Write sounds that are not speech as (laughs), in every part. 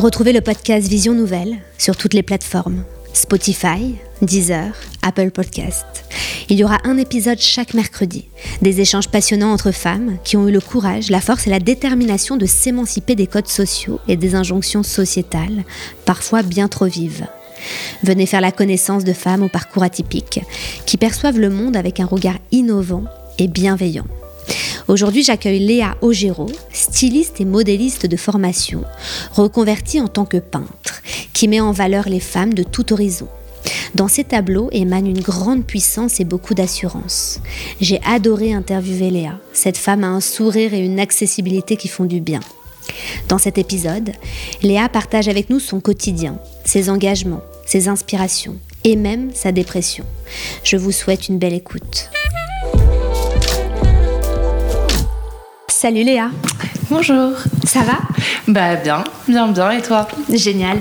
Retrouvez le podcast Vision Nouvelle sur toutes les plateformes Spotify, Deezer, Apple Podcast. Il y aura un épisode chaque mercredi, des échanges passionnants entre femmes qui ont eu le courage, la force et la détermination de s'émanciper des codes sociaux et des injonctions sociétales, parfois bien trop vives. Venez faire la connaissance de femmes au parcours atypique, qui perçoivent le monde avec un regard innovant et bienveillant. Aujourd'hui, j'accueille Léa Ogero, styliste et modéliste de formation, reconvertie en tant que peintre, qui met en valeur les femmes de tout horizon. Dans ses tableaux émane une grande puissance et beaucoup d'assurance. J'ai adoré interviewer Léa. Cette femme a un sourire et une accessibilité qui font du bien. Dans cet épisode, Léa partage avec nous son quotidien, ses engagements, ses inspirations et même sa dépression. Je vous souhaite une belle écoute. Salut Léa. Bonjour. Ça va? Bah bien, bien, bien. Et toi? Génial.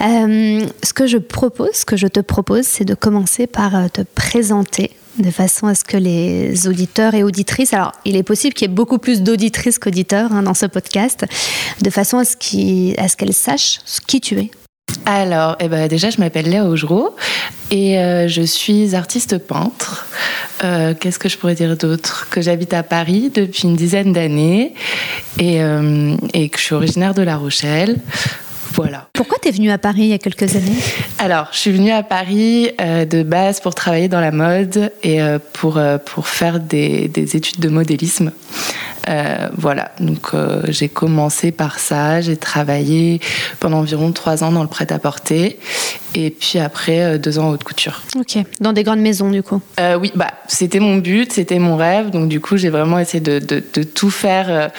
Euh, ce que je propose, ce que je te propose, c'est de commencer par euh, te présenter de façon à ce que les auditeurs et auditrices, alors il est possible qu'il y ait beaucoup plus d'auditrices qu'auditeurs hein, dans ce podcast, de façon à ce qu'elles sachent qui tu es. Alors, eh ben, déjà, je m'appelle Léa Augereau et euh, je suis artiste peintre. Euh, qu'est-ce que je pourrais dire d'autre Que j'habite à Paris depuis une dizaine d'années et, euh, que je suis originaire de La Rochelle. Voilà. Pourquoi tu es venue à Paris il y a quelques années? Alors, je suis venue à Paris de base pour travailler dans la mode et pour, pour faire des, des études de modélisme. Euh, voilà, donc euh, j'ai commencé par ça, j'ai travaillé pendant environ trois ans dans le prêt-à-porter et puis après euh, deux ans en haute couture. Ok, dans des grandes maisons du coup Oui, bah, c'était mon but, c'était mon rêve, donc du coup j'ai vraiment essayé de, de, tout faire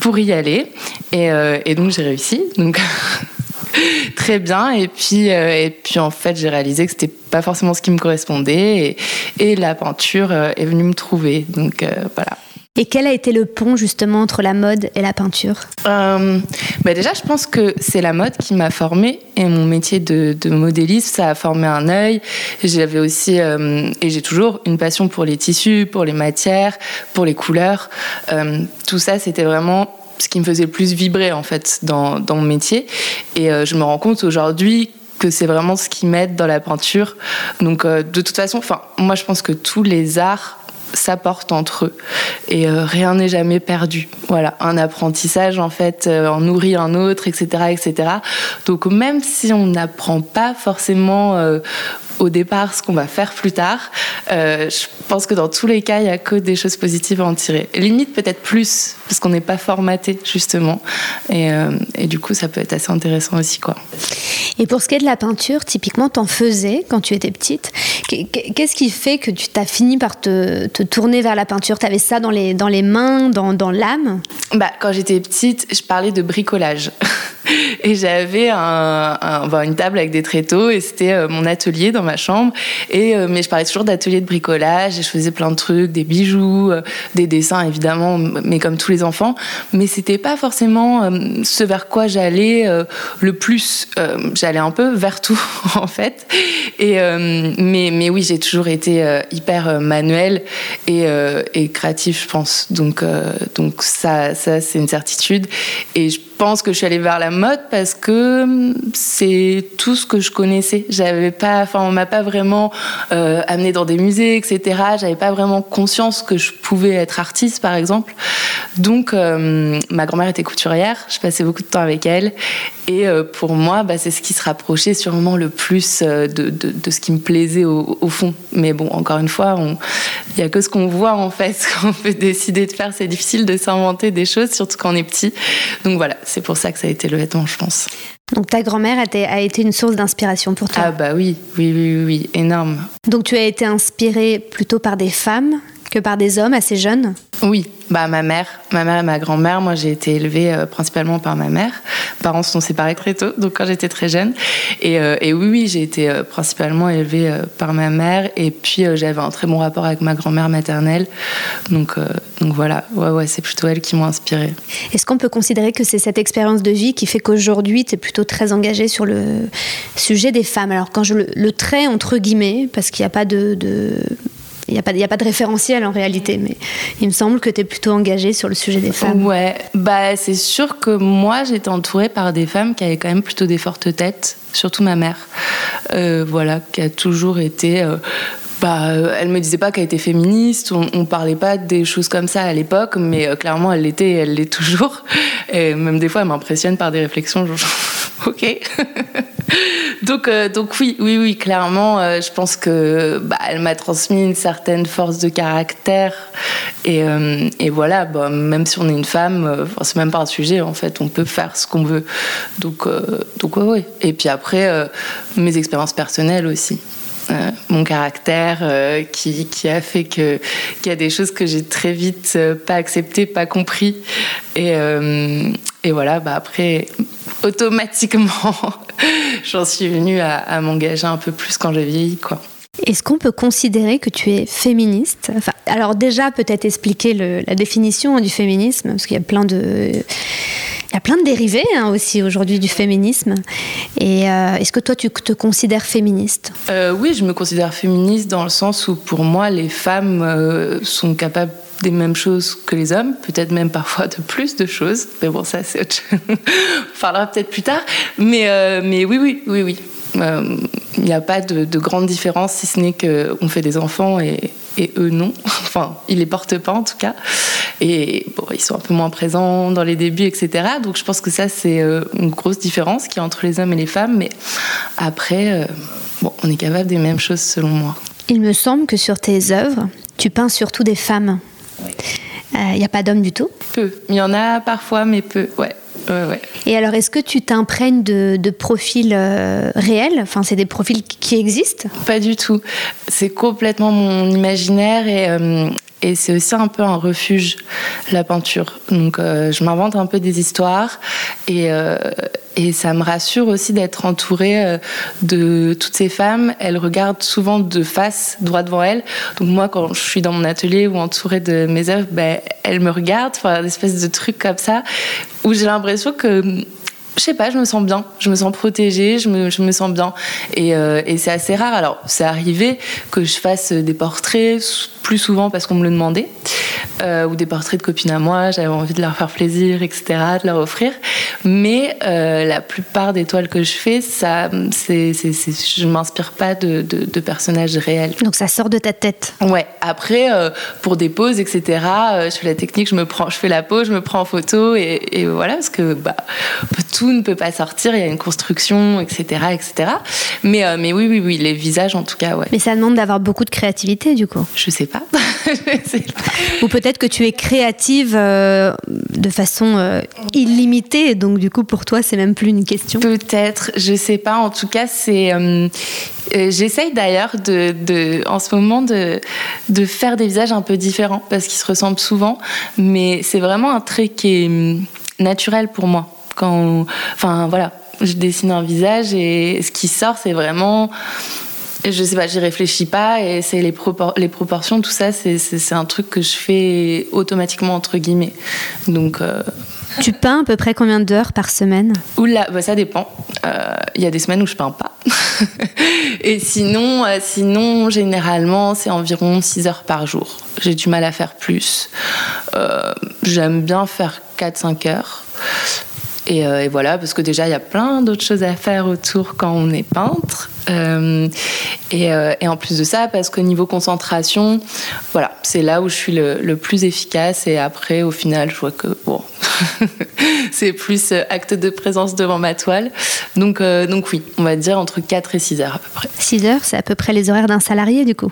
pour y aller et, et donc j'ai réussi. Donc. (laughs) (laughs) très bien. Et puis, et puis en fait, j'ai réalisé que c'était pas forcément ce qui me correspondait. Et, et la peinture est venue me trouver. Donc voilà. Et quel a été le pont justement entre la mode et la peinture? Euh, bah Déjà, je pense que c'est la mode qui m'a formée et mon métier de, de modéliste, ça a formé un œil. J'avais aussi, euh, et j'ai toujours, une passion pour les tissus, pour les matières, pour les couleurs. Euh, tout ça, c'était vraiment ce qui me faisait le plus vibrer en fait dans, mon métier. Et euh, je me rends compte aujourd'hui que c'est vraiment ce qui m'aide dans la peinture. Donc euh, de toute façon, moi je pense que tous les arts s'apportent entre eux et euh, rien n'est jamais perdu. Voilà, un apprentissage en fait en nourrit un autre, etc., etc. Donc même si on n'apprend pas forcément au départ ce qu'on va faire plus tard. Euh, je pense que dans tous les cas, il n'y a que des choses positives à en tirer. Limite peut-être plus, parce qu'on n'est pas formaté justement. Et, euh, et, du coup, ça peut être assez intéressant aussi. Quoi. Et pour ce qui est de la peinture, typiquement, t'en faisais quand tu étais petite. Qu'est-ce qui fait que tu t'as fini par te, te, tourner vers la peinture? Tu avais ça dans les, dans les mains, dans, dans l'âme? Bah, Quand j'étais petite, je parlais de bricolage. (laughs) (laughs) et j'avais un, une table avec des tréteaux et c'était euh, mon atelier dans ma chambre. Et, euh, mais je parlais toujours d'atelier de bricolage et je faisais plein de trucs, des bijoux, euh, des dessins évidemment, mais comme tous les enfants. Mais c'était pas forcément ce vers quoi j'allais le plus. j'allais un peu vers tout (laughs) en fait. Mais, mais oui, j'ai toujours été hyper manuel et, et créatif, je pense. Donc, donc ça, ça c'est une certitude. Pense que je suis allée vers la mode parce que hum, c'est tout ce que je connaissais. J'avais pas, enfin, on m'a pas vraiment euh, amené dans des musées, etc. J'avais pas vraiment conscience que je pouvais être artiste, par exemple. Donc, euh, ma grand-mère était couturière. Je passais beaucoup de temps avec elle. Et euh, pour moi, bah, c'est ce qui se rapprochait sûrement le plus de, de, ce qui me plaisait au, fond. Mais bon, encore une fois, il n'y a que ce qu'on voit en fait. (laughs) Quand on peut décider de faire, c'est difficile de s'inventer des choses, surtout quand on est petit. Donc voilà, c'est pour ça que ça a été le vêtement, je pense. Donc ta grand-mère a été une source d'inspiration pour toi Ah bah oui, oui, oui, oui, énorme. Donc tu as été inspirée plutôt par des femmes que par des hommes assez jeunes Oui, bah ma mère, ma mère et ma grand-mère. Moi, j'ai été élevée euh, principalement par ma mère. Mes parents se sont séparés très tôt, donc quand j'étais très jeune. Et, euh, et oui, oui, j'ai été euh, principalement élevée par ma mère. Et puis j'avais un très bon rapport avec ma grand-mère maternelle. Donc, donc voilà, ouais, ouais, c'est plutôt elle qui m'a inspirée. Est-ce qu'on peut considérer que c'est cette expérience de vie qui fait qu'aujourd'hui, tu es plutôt très engagée sur le sujet des femmes? Alors quand je le, le trait entre guillemets, parce qu'il n'y a pas de, de il n'y a, pas, a pas de référentiel en réalité, mais il me semble que tu es plutôt engagée sur le sujet des femmes. Ouais, bah, c'est sûr que moi, j'étais entourée par des femmes qui avaient quand même plutôt des fortes têtes, surtout ma mère, euh, voilà, qui a toujours été bah, elle me disait pas qu'elle était féministe, on, on, parlait pas des choses comme ça à l'époque, mais euh, clairement elle l'était, elle l'est toujours. Et même des fois, elle m'impressionne par des réflexions. (laughs) ok. (laughs) donc, euh, donc oui, oui, oui, clairement, euh, je pense que bah, elle m'a transmis une certaine force de caractère. Et, euh, et voilà, bah, même si on est une femme, c'est même pas un sujet en fait. On peut faire ce qu'on veut. Donc, donc ouais, ouais. Et puis après, mes expériences personnelles aussi. Mon caractère qui, qui, a fait que qu'il y a des choses que j'ai très vite pas acceptées, pas compris. Et, et voilà, bah après, automatiquement, (laughs) j'en suis venue à, à m'engager un peu plus quand j'ai vieilli, quoi. Est-ce qu'on peut considérer que tu es féministe? Enfin, Alors déjà, peut-être expliquer le, la définition du féminisme, parce qu'il y a plein de... Il y a plein de dérivés hein, aussi aujourd'hui du féminisme. Et euh, est-ce que toi, tu te considères féministe? Euh, Oui, je me considère féministe dans le sens où pour moi, les femmes euh, sont capables des mêmes choses que les hommes, peut-être même parfois de plus de choses. Mais bon, ça, c'est autre chose. (laughs) On parlera peut-être plus tard. Mais, euh, mais oui, oui, oui, oui. Il euh, n'y a pas de, de, grande différence, si ce n'est qu'on fait des enfants et, eux non. (laughs) Enfin, ils les portent pas en tout cas. Et bon, ils sont un peu moins présents dans les débuts, etc. Donc je pense que ça, c'est euh, une grosse différence qui est entre les hommes et les femmes. Mais après, bon, on est capable des mêmes choses selon moi. Il me semble que sur tes œuvres, tu peins surtout des femmes. Il oui. n'y a pas d'hommes du tout Peu. Il y en a parfois, mais peu, ouais. Ouais, ouais. Et alors, est-ce que tu t'imprègnes de, de, profils euh, réels? Enfin, c'est des profils qui existent? Pas du tout. C'est complètement mon imaginaire et, euh, et c'est aussi un peu un refuge, la peinture. Donc, euh, je m'invente un peu des histoires et, euh, et ça me rassure aussi d'être entourée euh, de toutes ces femmes. Elles regardent souvent de face, droit devant elles. Donc, moi, quand je suis dans mon atelier ou entourée de mes œuvres, ben, elles me regardent, enfin, une espèce de truc comme ça, où j'ai l'impression que je sais pas, je me sens bien, je me sens protégée, je me, je me sens bien. Et, euh, et c'est assez rare. Alors, c'est arrivé que je fasse des portraits plus souvent parce qu'on me le demandait, euh, ou des portraits de copines à moi, j'avais envie de leur faire plaisir, etc., de leur offrir. Mais euh, la plupart des toiles que je fais, ça, c'est, c'est, c'est, je ne m'inspire pas de, de, de, personnages réels. Donc ça sort de ta tête. Ouais. Après, pour des poses, etc., je fais la technique, je me prends, je fais la pose, je me prends en photo, et, et voilà, parce que bah, tout ne peut pas sortir, il y a une construction, etc., etc. Mais, euh, mais oui, oui, oui, les visages en tout cas, ouais. Mais ça demande d'avoir beaucoup de créativité, du coup. Je sais pas. (laughs) je sais pas. Ou peut-être que tu es créative euh, de façon euh, illimitée, donc du coup pour toi c'est même plus une question. Peut-être, je sais pas. En tout cas, c'est. J'essaye d'ailleurs de, de, en ce moment de, de faire des visages un peu différents parce qu'ils se ressemblent souvent, mais c'est vraiment un trait qui est naturel pour moi quand enfin voilà je dessine un visage et ce qui sort c'est vraiment je sais pas j'y réfléchis pas et c'est les, propor les proportions tout ça c'est un truc que je fais automatiquement entre guillemets donc euh... tu peins à peu près combien d'heures par semaine? Oula, bah ça dépend. Il euh, y a des semaines où je peins pas. (laughs) Et sinon, euh, sinon généralement, c'est environ 6 heures par jour. J'ai du mal à faire plus. J'aime bien faire 4-5 heures. Et, euh, et, voilà, parce que déjà, il y a plein d'autres choses à faire autour quand on est peintre. Euh, et, euh, et, en plus de ça, parce qu'au niveau concentration, voilà, c'est là où je suis le, le, plus efficace. Et après, au final, je vois que, bon, (laughs) c'est plus acte de présence devant ma toile. Donc, donc oui, on va dire entre 4 et 6 heures à peu près. 6 heures, c'est à peu près les horaires d'un salarié, du coup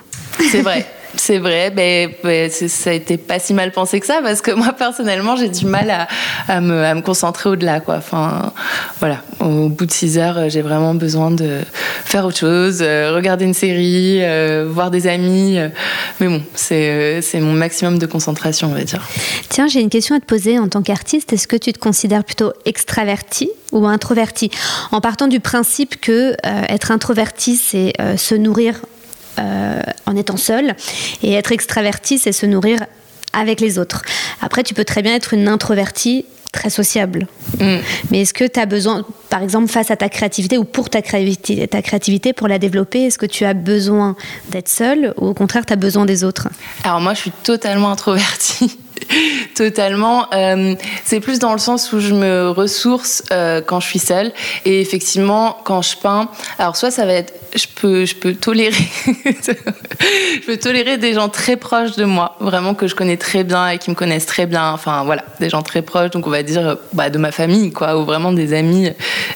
C'est vrai. (laughs) C'est vrai, mais, mais ça a été pas si mal pensé que ça parce que moi personnellement j'ai du mal à, me, concentrer au-delà quoi. Enfin voilà, au bout de 6 heures j'ai vraiment besoin de faire autre chose, euh, regarder une série, euh, voir des amis. Euh, mais bon, c'est c'est mon maximum de concentration on va dire. Tiens, j'ai une question à te poser en tant qu'artiste. Est-ce que tu te considères plutôt extraverti ou introverti? En partant du principe que être introverti c'est se nourrir euh, en étant seul. Et être extraverti, c'est se nourrir avec les autres. Après, tu peux très bien être une introvertie très sociable. Mm. Mais est-ce que tu as besoin, par exemple, face à ta créativité ou pour ta créativité, ta créativité pour la développer, est-ce que tu as besoin d'être seule ou au contraire, tu as besoin des autres? Alors moi, je suis totalement introvertie. (laughs) Totalement. Euh, c'est plus dans le sens où je me ressource euh, quand je suis seule. Et effectivement, quand je peins, alors soit ça va être, je peux, je peux tolérer, (laughs) je peux tolérer des gens très proches de moi, vraiment que je connais très bien et qui me connaissent très bien. Enfin voilà, des gens très proches. Donc on va dire bah, de ma famille, quoi, ou vraiment des amis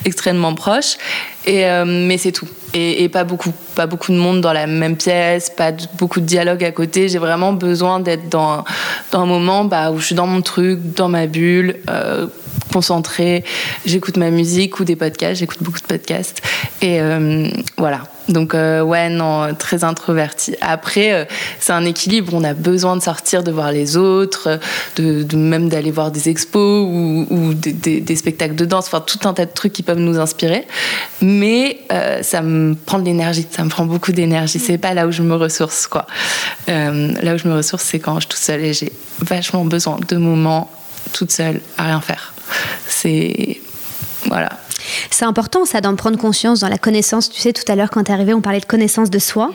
extrêmement proches. Et, euh, mais c'est tout. Et, pas beaucoup. Pas beaucoup de monde dans la même pièce, pas beaucoup de dialogue à côté. J'ai vraiment besoin d'être dans, dans un moment bah, où je suis dans mon truc, dans ma bulle, euh, concentrée. J'écoute ma musique ou des podcasts. J'écoute beaucoup de podcasts. Et euh, voilà. Donc euh, ouais, non, très introverti. Après, euh, c'est un équilibre. On a besoin de sortir, de voir les autres, de, même d'aller voir des expos ou, des, spectacles de danse, enfin tout un tas de trucs qui peuvent nous inspirer. Mais ça me prend de l'énergie, ça me prend beaucoup d'énergie. C'est pas là où je me ressource, quoi. là où je me ressource, c'est quand je suis toute seule et j'ai vachement besoin de moments toute seule à rien faire. C'est voilà. C'est important, ça, d'en prendre conscience dans la connaissance. Tu sais, tout à l'heure, quand tu es arrivé, on parlait de connaissance de soi.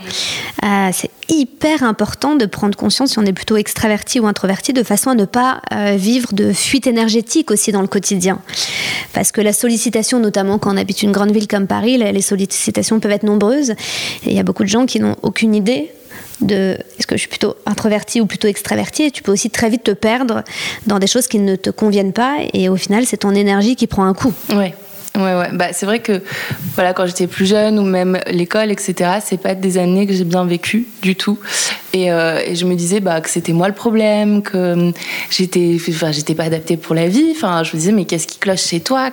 Euh, c'est hyper important de prendre conscience si on est plutôt extraverti ou introverti, de façon à ne pas euh, vivre de fuite énergétique aussi dans le quotidien. Parce que la sollicitation, notamment quand on habite une grande ville comme Paris, les sollicitations peuvent être nombreuses. Et il y a beaucoup de gens qui n'ont aucune idée de est-ce que je suis plutôt introverti ou plutôt extraverti et tu peux aussi très vite te perdre dans des choses qui ne te conviennent pas et au final c'est ton énergie qui prend un coup. Ouais. Ouais, ouais. Bah, c'est vrai que voilà, quand j'étais plus jeune ou même l'école, etc., c'est pas des années que j'ai bien vécues du tout. Et, euh, et, je me disais bah, que c'était moi le problème, que j'étais, enfin, j'étais pas adaptée pour la vie. Enfin, je me disais mais qu'est-ce qui cloche chez toi?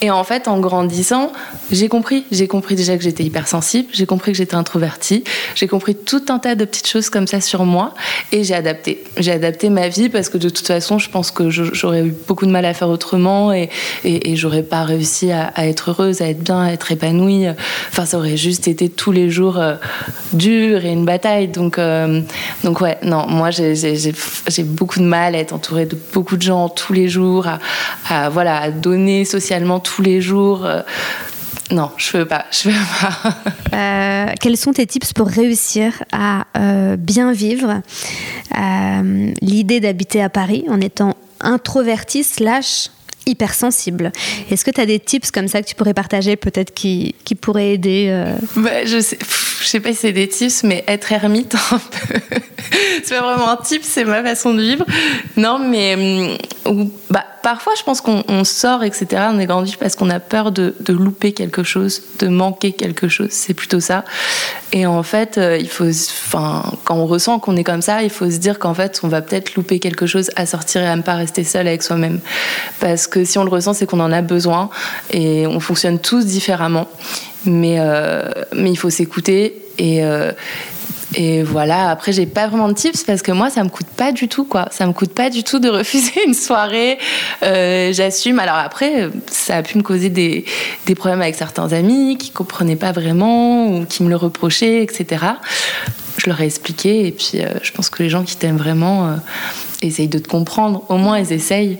Et en fait, en grandissant, j'ai compris. J'ai compris déjà que j'étais hypersensible. J'ai compris que j'étais introvertie. J'ai compris tout un tas de petites choses comme ça sur moi. Et j'ai adapté. J'ai adapté ma vie parce que de toute façon, je pense que j'aurais eu beaucoup de mal à faire autrement et, et, et j'aurais pas réussi à, être heureuse, à être bien, à être épanouie. Enfin, ça aurait juste été tous les jours euh, dur et une bataille. Donc, euh, donc ouais, non, moi j'ai beaucoup de mal à être entourée de beaucoup de gens tous les jours, à, voilà, à donner socialement tous les jours. Euh, non, je veux pas, je veux pas. (laughs) quels sont tes tips pour réussir à bien vivre? L'idée d'habiter à Paris en étant introverti slash hypersensible. Est-ce que tu as des tips comme ça que tu pourrais partager, peut-être qui, qui pourraient aider euh bah, Je sais, pas si c'est des tips, mais être ermite (laughs) c'est pas vraiment un tip, c'est ma façon de vivre. Non, mais hum, bah, parfois, je pense qu'on sort, etc. On est grandi parce qu'on a peur de, de, louper quelque chose, de manquer quelque chose. C'est plutôt ça. Et en fait, euh, il faut, enfin, quand on ressent qu'on est comme ça, il faut se dire qu'en fait, on va peut-être louper quelque chose à sortir et à ne pas rester seul avec soi-même. Parce que si on le ressent, c'est qu'on en a besoin et on fonctionne tous différemment. Mais, euh, mais il faut s'écouter et, euh, et voilà, après, j'ai pas vraiment de tips parce que moi, ça me coûte pas du tout, quoi. Ça me coûte pas du tout de (laughs) refuser une soirée. Euh, j'assume. Alors après, ça a pu me causer des, des, problèmes avec certains amis qui comprenaient pas vraiment ou qui me le reprochaient, etc. Je leur ai expliqué et puis euh, je pense que les gens qui t'aiment vraiment euh, essayent de te comprendre. Au moins, ils essayent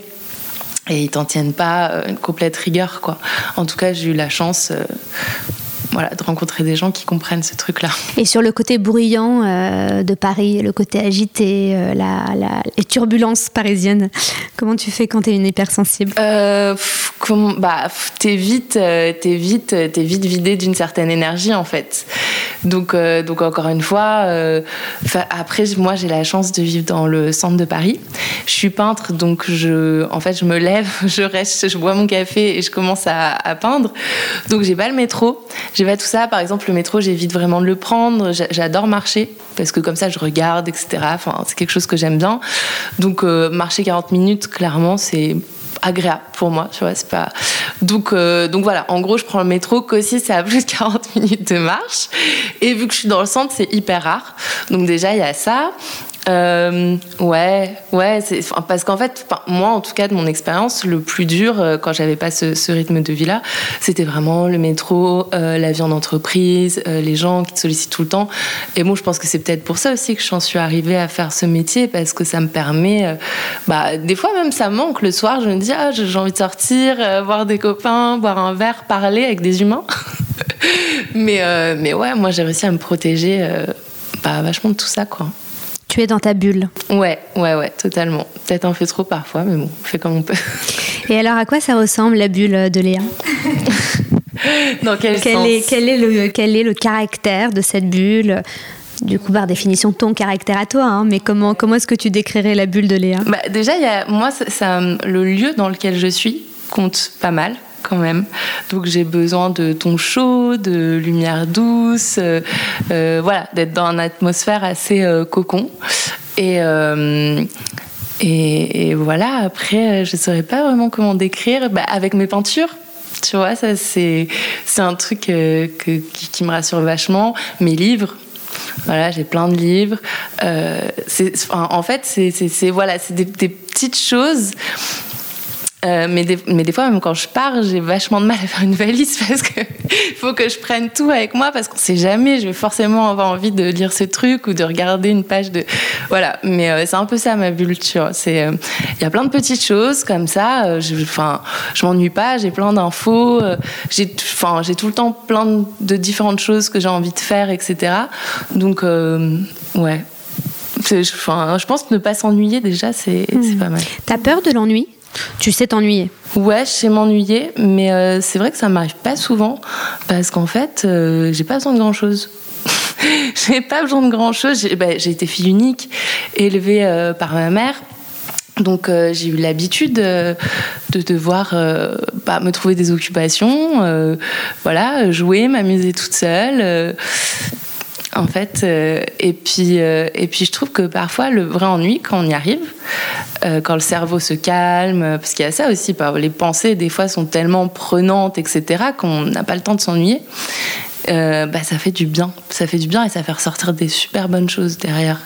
et ils t'en tiennent pas une complète rigueur, quoi. En tout cas, j'ai eu la chance voilà, de rencontrer des gens qui comprennent ce truc-là. Et sur le côté bruyant euh, de Paris, le côté agité, euh, la, la, les turbulences parisiennes, comment tu fais quand tu es une hypersensible? Euh, bah, T'es vite, es vite, es vite vidé d'une certaine énergie en fait. Donc, donc encore une fois, après moi j'ai la chance de vivre dans le centre de Paris. Je suis peintre, donc je, en fait je me lève, (laughs) je reste, je bois mon café et je commence à, à peindre. Donc j'ai pas le métro j'ai tout ça. Par exemple, le métro, j'évite vraiment de le prendre. J'adore marcher parce que comme ça, je regarde, etc. Enfin, c'est quelque chose que j'aime bien. Donc, euh, marcher 40 minutes, clairement, c'est agréable pour moi, tu vois, c'est pas... Donc, euh, donc voilà, en gros, je prends le métro, qu'aussi c'est à plus de 40 (laughs) minutes de marche, et vu que je suis dans le centre, c'est hyper rare. Donc déjà, il y a ça. Euh, ouais, ouais, parce qu'en fait, moi, en tout cas, de mon expérience, le plus dur euh, quand j'avais pas ce, rythme de vie-là, c'était vraiment le métro, euh, la vie en entreprise, les gens qui te sollicitent tout le temps. Et bon, je pense que c'est peut-être pour ça aussi que j'en suis arrivée à faire ce métier, parce que ça me permet, bah, des fois même ça manque. Le soir, je me dis, ah, j'ai envie de sortir, voir des copains, boire un verre, parler avec des humains. (laughs) mais, mais ouais, moi, j'ai réussi à me protéger bah, vachement de tout ça, quoi. Tu es dans ta bulle. Ouais, ouais, ouais, totalement. Peut-être un peu trop parfois, mais bon, on fait comme on peut. Et alors, à quoi ça ressemble la bulle de Léa? (laughs) Dans quel, quel sens? est, quel, est le, quel est le caractère de cette bulle? Du coup, par définition, ton caractère à toi, hein, mais comment, comment est-ce que tu décrirais la bulle de Léa? Bah, Déjà, y a, moi, ça, le lieu dans lequel je suis compte pas mal quand même. Donc j'ai besoin de ton chaud, de lumière douce, euh, euh, voilà, d'être dans une atmosphère assez euh, cocon. Et, et, voilà, après, je ne saurais pas vraiment comment décrire. Bah, avec mes peintures, tu vois, c'est, un truc qui, me rassure vachement. Mes livres, voilà, j'ai plein de livres. en fait, c'est, voilà, des, petites choses euh, mais, des, mais des fois, même quand je pars, j'ai vachement de mal à faire une valise (laughs) parce qu'il faut que je prenne tout avec moi parce qu'on sait jamais, je vais forcément avoir envie de lire ce truc ou de regarder une page de. Voilà, mais euh, c'est un peu ça ma bulle, C'est, euh, il y a plein de petites choses comme ça. je, enfin, je m'ennuie pas, j'ai plein d'infos, j'ai, enfin, j'ai tout le temps plein de différentes choses que j'ai envie de faire, etc. Donc, ouais. Enfin, je pense que ne pas s'ennuyer déjà, c'est, c'est hmm. pas mal. T'as peur de l'ennui? Tu sais t'ennuyer Ouais, je sais m'ennuyer, mais euh, c'est vrai que ça m'arrive pas souvent parce qu'en fait, euh, j'ai pas besoin de grand chose. (laughs) j'ai pas besoin de grand chose. J'ai bah, été fille unique, élevée euh, par ma mère. Donc j'ai eu l'habitude de devoir bah, me trouver des occupations, voilà, jouer, m'amuser toute seule en fait. Euh, et, puis, euh, et puis, je trouve que parfois, le vrai ennui, quand on y arrive, euh, quand le cerveau se calme, parce qu'il y a ça aussi, les pensées, des fois, sont tellement prenantes, etc., qu'on n'a pas le temps de s'ennuyer. Euh, bah, ça fait du bien. Ça fait du bien et ça fait ressortir des super bonnes choses derrière.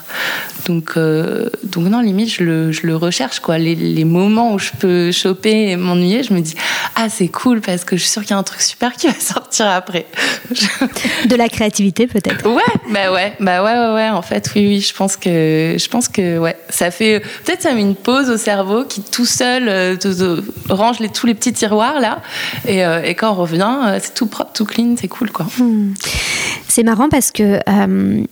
Donc, euh, donc non, limite, je le, je le recherche. Quoi. Les, les, moments où je peux choper et m'ennuyer, je me dis Ah, c'est cool parce que je suis sûre qu'il y a un truc super qui va sortir après. (laughs) De la créativité, peut-être Ouais, bah ouais, bah ouais, ouais, ouais. En fait, oui, oui, je pense que, je pense que ouais, ça fait. Peut-être ça met une pause au cerveau qui tout seul euh, range les, tous les petits tiroirs là. Et, et quand on revient, c'est tout propre, tout clean, c'est cool, quoi. Hmm. C'est marrant parce que euh,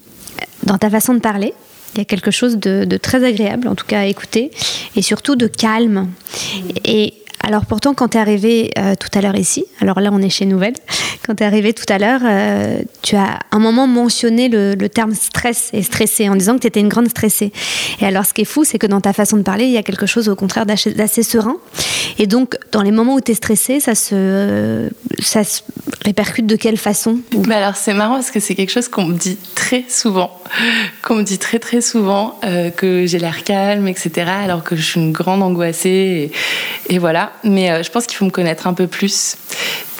dans ta façon de parler, il y a quelque chose de, très agréable, en tout cas à écouter, et surtout de calme. Alors pourtant, quand tu es arrivé euh, tout à l'heure ici, alors là on est chez Nouvelle, (laughs) quand tu es arrivé tout à l'heure, euh, tu as un moment mentionné le, terme stress et stressé en disant que tu étais une grande stressée. Et alors ce qui est fou, c'est que dans ta façon de parler, il y a quelque chose au contraire d'assez serein. Et donc dans les moments où tu es stressé, ça se, ça se répercute de quelle façon bah Alors c'est marrant parce que c'est quelque chose qu'on me dit très souvent, (laughs) qu'on me dit très très souvent, euh, que j'ai l'air calme, etc. Alors que je suis une grande angoissée. et voilà mais euh, je pense qu'il faut me connaître un peu plus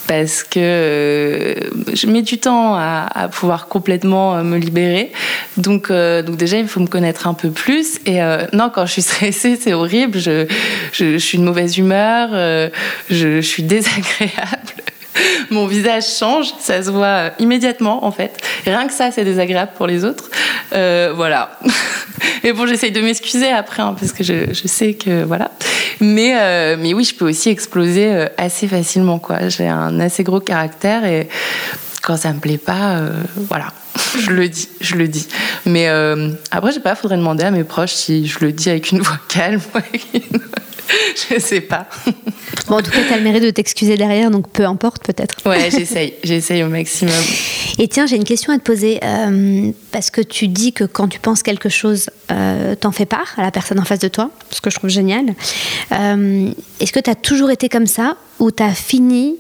parce que euh, je mets du temps à, pouvoir complètement euh, me libérer. Donc, donc déjà, il faut me connaître un peu plus. Et non, quand je suis stressée, c'est horrible. Je, je, suis de mauvaise humeur, je, je, suis désagréable. (laughs) Mon visage change, ça se voit immédiatement en fait. rien que ça, c'est désagréable pour les autres. voilà. (laughs) Et bon, j'essaye de m'excuser après, hein, parce que je, sais que voilà. Mais, euh, mais oui, je peux aussi exploser euh, assez facilement. quoi. J'ai un assez gros caractère et quand ça me plaît pas, euh, voilà, je le dis, je le dis. Mais après, je sais pas, faudrait demander à mes proches si je le dis avec une voix calme (laughs) (laughs) je sais pas. (laughs) Bon, en tout cas, tu as le mérite de t'excuser derrière, donc peu importe peut-être. Ouais, j'essaye, j'essaye au maximum. Et tiens, j'ai une question à te poser, euh, parce que tu dis que quand tu penses quelque chose, euh, t'en fais part à la personne en face de toi, ce que je trouve génial. Euh, est-ce que tu as toujours été comme ça ou tu as fini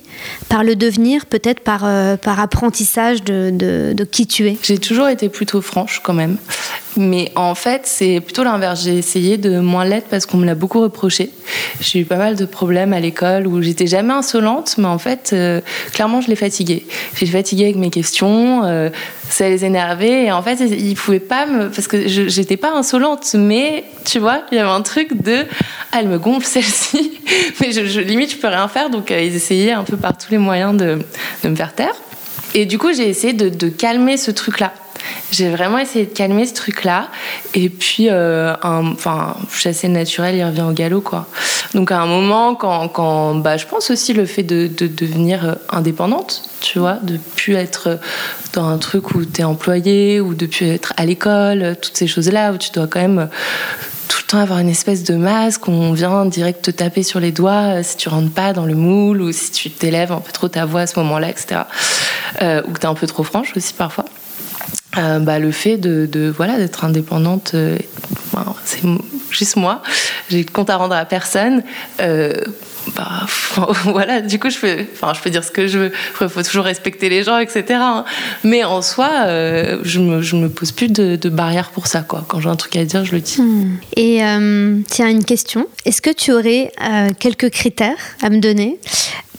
par le devenir, peut-être par, euh, par apprentissage de, de, qui tu es J'ai toujours été plutôt franche quand même. Mais en fait, c'est plutôt l'inverse. J'ai essayé de moins l'être parce qu'on me l'a beaucoup reproché. J'ai eu pas mal de problèmes à l'école où j'étais jamais insolente, mais en fait, euh, clairement, je les fatiguais. J'ai fatigué avec mes questions, euh, ça les énervait. Et en fait, ils pouvaient pas me. Parce que j'étais pas insolente, mais tu vois, il y avait un truc de. Ah, elle me gonfle (laughs) celle-ci. mais je, limite, je peux rien faire. Donc, euh, ils essayaient un peu par tous les moyens de, me faire taire. Et du coup, j'ai essayé de, calmer ce truc-là. J'ai vraiment essayé de calmer ce truc-là. Et puis, euh, enfin, chasser le naturel, il revient au galop, quoi. Donc, à un moment, quand, quand bah, je pense aussi le fait de, de devenir euh, indépendante, tu vois, de plus être dans un truc où tu es employé, ou de plus être à l'école, toutes ces choses-là, où tu dois quand même avoir une espèce de masque, on vient direct te taper sur les doigts euh, si tu rentres pas dans le moule, ou si tu t'élèves un peu trop ta voix à ce moment-là, etc. ou que tu es un peu trop franche aussi parfois. Euh, bah, le fait de, voilà d'être indépendante, euh, c'est juste moi. J'ai compte à rendre à personne. Euh, bah, (laughs) voilà, du coup, je peux, enfin, je peux dire ce que je veux. Il faut toujours respecter les gens, etc. Hein. Mais en soi, je me, je me pose plus de, de barrières pour ça, quoi. Quand j'ai un truc à dire, je le dis. Hmm. Et tiens, une question. Est-ce que tu aurais quelques critères à me donner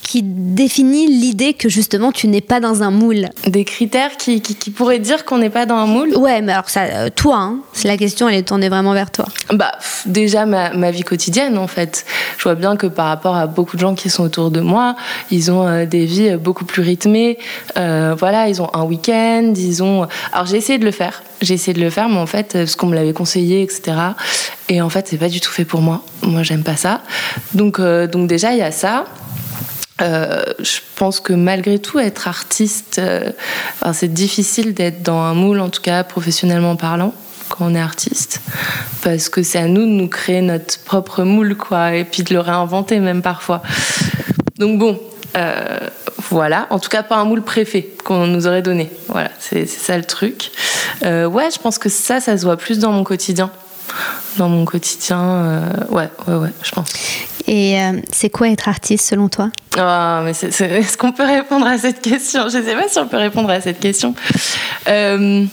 qui définit l'idée que justement tu n'es pas dans un moule. Des critères qui, qui, pourraient dire qu'on n'est pas dans un moule? Ouais, mais alors ça, euh, toi, hein, la question elle est tournée vraiment vers toi. Bah, déjà ma, ma, vie quotidienne en fait. Je vois bien que par rapport à beaucoup de gens qui sont autour de moi, ils ont euh, des vies beaucoup plus rythmées. Euh, voilà, ils ont un week-end, ils ont. Alors j'ai essayé de le faire. J'ai essayé de le faire, mais en fait, parce qu'on me l'avait conseillé, etc. Et en fait, c'est pas du tout fait pour moi. Moi, j'aime pas ça. Donc, donc déjà, il y a ça. Euh, je pense que malgré tout, être artiste, euh, c'est difficile d'être dans un moule, en tout cas professionnellement parlant, quand on est artiste, parce que c'est à nous de nous créer notre propre moule, quoi, et puis de le réinventer même parfois. Donc bon, euh, voilà, en tout cas pas un moule préfet qu'on nous aurait donné. Voilà, c'est ça le truc. ouais, je pense que ça, ça se voit plus dans mon quotidien dans mon quotidien. ouais, ouais, ouais, je pense. Et euh, c'est quoi être artiste selon toi? Oh, mais Est-ce qu'on peut répondre à cette question? Je ne sais pas si on peut répondre à cette question. Euh,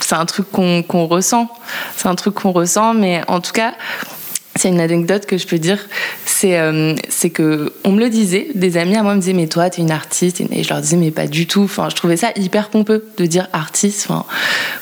c'est un truc qu'on ressent. C'est un truc qu'on ressent, mais en tout cas, c'est une anecdote que je peux dire. C'est euh, que on me le disait, des amis à moi me disaient mais toi tu es une artiste et je leur disais mais pas du tout. Enfin je trouvais ça hyper pompeux de dire artiste.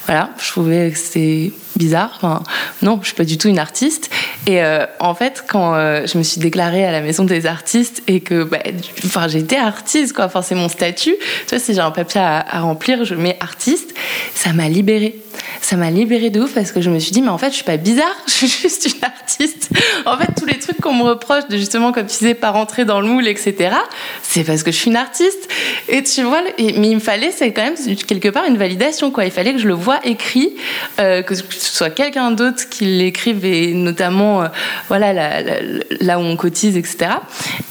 Voilà, je trouvais que c'était bizarre. Enfin, non, je suis pas du tout une artiste. Et euh, en fait, quand euh, je me suis déclarée à la maison des artistes et que, bah, enfin, j'étais artiste, quoi. Enfin, c'est mon statut. Tu vois, si j'ai un papier à, remplir, je mets artiste. Ça m'a libérée. Ça m'a libérée de ouf parce que je me suis dit, mais en fait, je suis pas bizarre. (laughs) Je suis juste une artiste. En fait, tous les trucs qu'on me reproche de justement, comme tu disais, pas rentrer dans le moule, etc. C'est parce que je suis une artiste. Et tu vois, mais il me fallait, c'est quand même quelque part une validation, quoi. Il fallait que je le vois écrit, euh, soit quelqu'un d'autre qui l'écrive et notamment euh, voilà là, où on cotise etc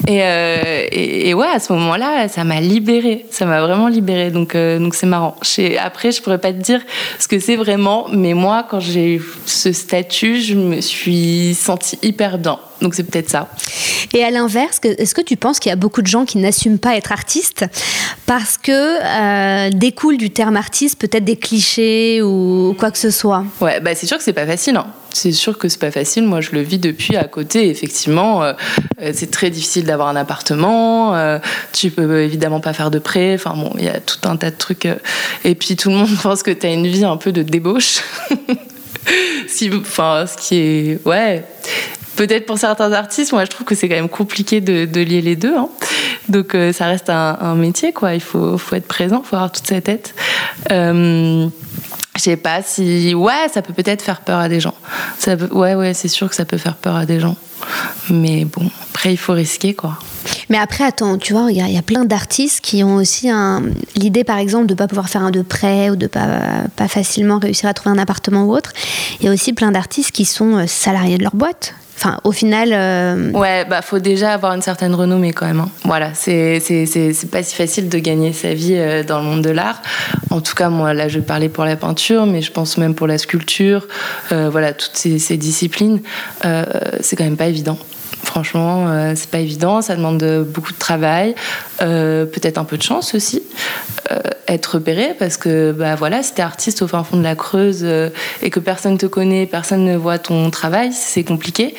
euh, et, et, ouais à ce moment là ça m'a libérée. Ça m'a vraiment libérée. Donc euh, donc c'est marrant. Après je pourrais pas te dire ce que c'est vraiment mais moi quand j'ai eu ce statut je me suis sentie hyper bien donc c'est peut-être ça. Et à l'inverse, est-ce que tu penses qu'il y a beaucoup de gens qui n'assument pas être artistes parce que euh, découle du terme artiste peut-être des clichés ou quoi que ce soit? Ouais, bah c'est sûr que c'est pas facile. Hein. C'est sûr que c'est pas facile. Moi, je le vis depuis à côté. Effectivement, euh, euh, c'est très difficile d'avoir un appartement. Euh, tu peux évidemment pas faire de prêt. Enfin bon, il y a tout un tas de trucs. et puis tout le monde (laughs) pense que tu as une vie un peu de débauche. (laughs) si, enfin, ce qui est ouais peut-être pour certains artistes, moi je trouve que c'est quand même compliqué de, lier les deux. Hein. Donc euh, ça reste un, métier, quoi. Il faut, être présent, il faut avoir toute sa tête. Euh, je sais pas si. Ouais, ça peut peut-être faire peur à des gens. Ça Ouais, ouais, c'est sûr que ça peut faire peur à des gens. Mais bon, après, il faut risquer, quoi. Mais après, attends, tu vois, il y, a plein d'artistes qui ont aussi l'idée, par exemple, de ne pas pouvoir faire un de prêt ou de pas, pas facilement réussir à trouver un appartement ou autre. Il y a aussi plein d'artistes qui sont euh, salariés de leur boîte, Enfin, au final. Euh... Ouais, bah, faut déjà avoir une certaine renommée quand même. Hein. Voilà, c'est, pas si facile de gagner sa vie euh, dans le monde de l'art. En tout cas, moi, là, je parlais pour la peinture, mais je pense même pour la sculpture. Euh, voilà, toutes ces, ces disciplines, c'est quand même pas évident Franchement, euh, c'est pas évident, ça demande beaucoup de travail, euh, peut-être un peu de chance aussi, euh, être repéré parce que bah voilà, si t'es artiste au fin fond de la Creuse et que personne te connaît, personne ne voit ton travail, c'est compliqué.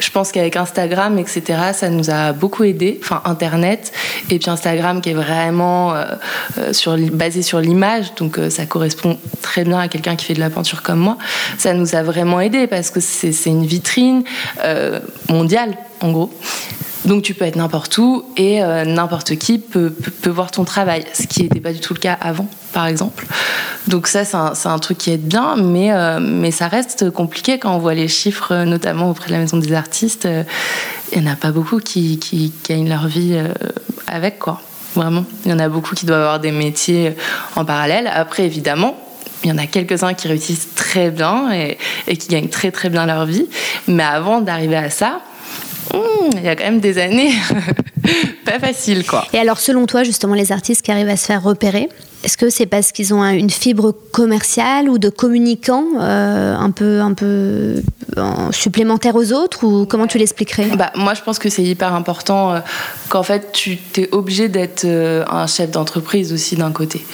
Je pense qu'avec Instagram, etc., ça nous a beaucoup aidé, enfin Internet et puis Instagram qui est vraiment basé sur l'image, donc ça correspond très bien à quelqu'un qui fait de la peinture comme moi. Ça nous a vraiment aidé parce que c'est une vitrine mondiale en gros. Donc tu peux être n'importe où et euh, n'importe qui peut, voir ton travail, ce qui n'était pas du tout le cas avant, par exemple. Donc ça, c'est un, truc qui aide bien, mais, euh, mais ça reste compliqué quand on voit les chiffres, notamment auprès de la Maison des artistes. Euh, il n'y en a pas beaucoup qui, qui, gagnent leur vie avec, quoi. Vraiment. Il y en a beaucoup qui doivent avoir des métiers en parallèle. Après, évidemment, il y en a quelques-uns qui réussissent très bien et, qui gagnent très très bien leur vie. Mais avant d'arriver à ça, Hmm, il y a quand même des années (laughs) pas facile quoi. Et alors selon toi justement les artistes qui arrivent à se faire repérer, est-ce que c'est parce qu'ils ont une fibre commerciale ou de communicants euh, un peu, un peu supplémentaire aux autres ou comment tu l'expliquerais? Bah, Moi je pense que c'est hyper important euh, qu'en fait tu es obligé d'être euh, un chef d'entreprise aussi d'un côté.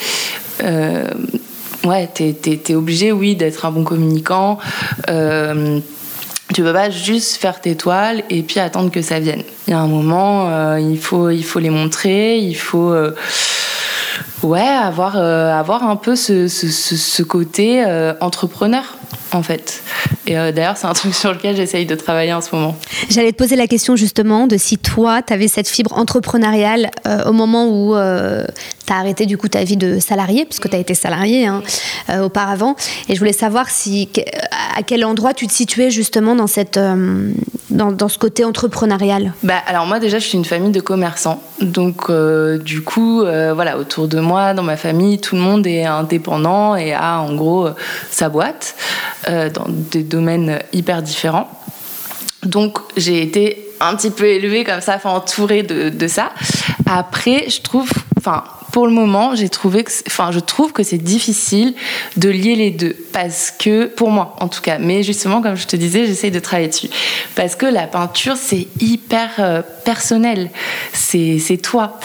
ouais, tu es, obligé oui d'être un bon communicant tu peux pas juste faire tes toiles et puis attendre que ça vienne. Il y a un moment, euh, il, faut, il faut les montrer, il faut euh, ouais, avoir, euh, avoir un peu ce, ce, ce côté entrepreneur en fait. Et d'ailleurs, c'est un truc sur lequel j'essaye de travailler en ce moment. J'allais te poser la question justement de si toi, tu avais cette fibre entrepreneuriale au moment où tu as arrêté du coup ta vie de salarié, puisque tu as été salarié hein, auparavant. Et je voulais savoir si, à quel endroit tu te situais justement dans, cette, euh, dans, ce côté entrepreneurial? Bah, Alors moi déjà je suis une famille de commerçants. Donc euh, du coup, euh, voilà, autour de moi, dans ma famille, tout le monde est indépendant et a en gros sa boîte dans des domaines hyper différents. Donc j'ai été un petit peu élevée comme ça, enfin entourée de, de ça. Après, je trouve, enfin pour le moment, j'ai trouvé que, enfin, je trouve que c'est difficile de lier les deux parce que, pour moi en tout cas, mais justement, comme je te disais, j'essaye de travailler dessus parce que la peinture, c'est hyper euh, personnel, c'est toi.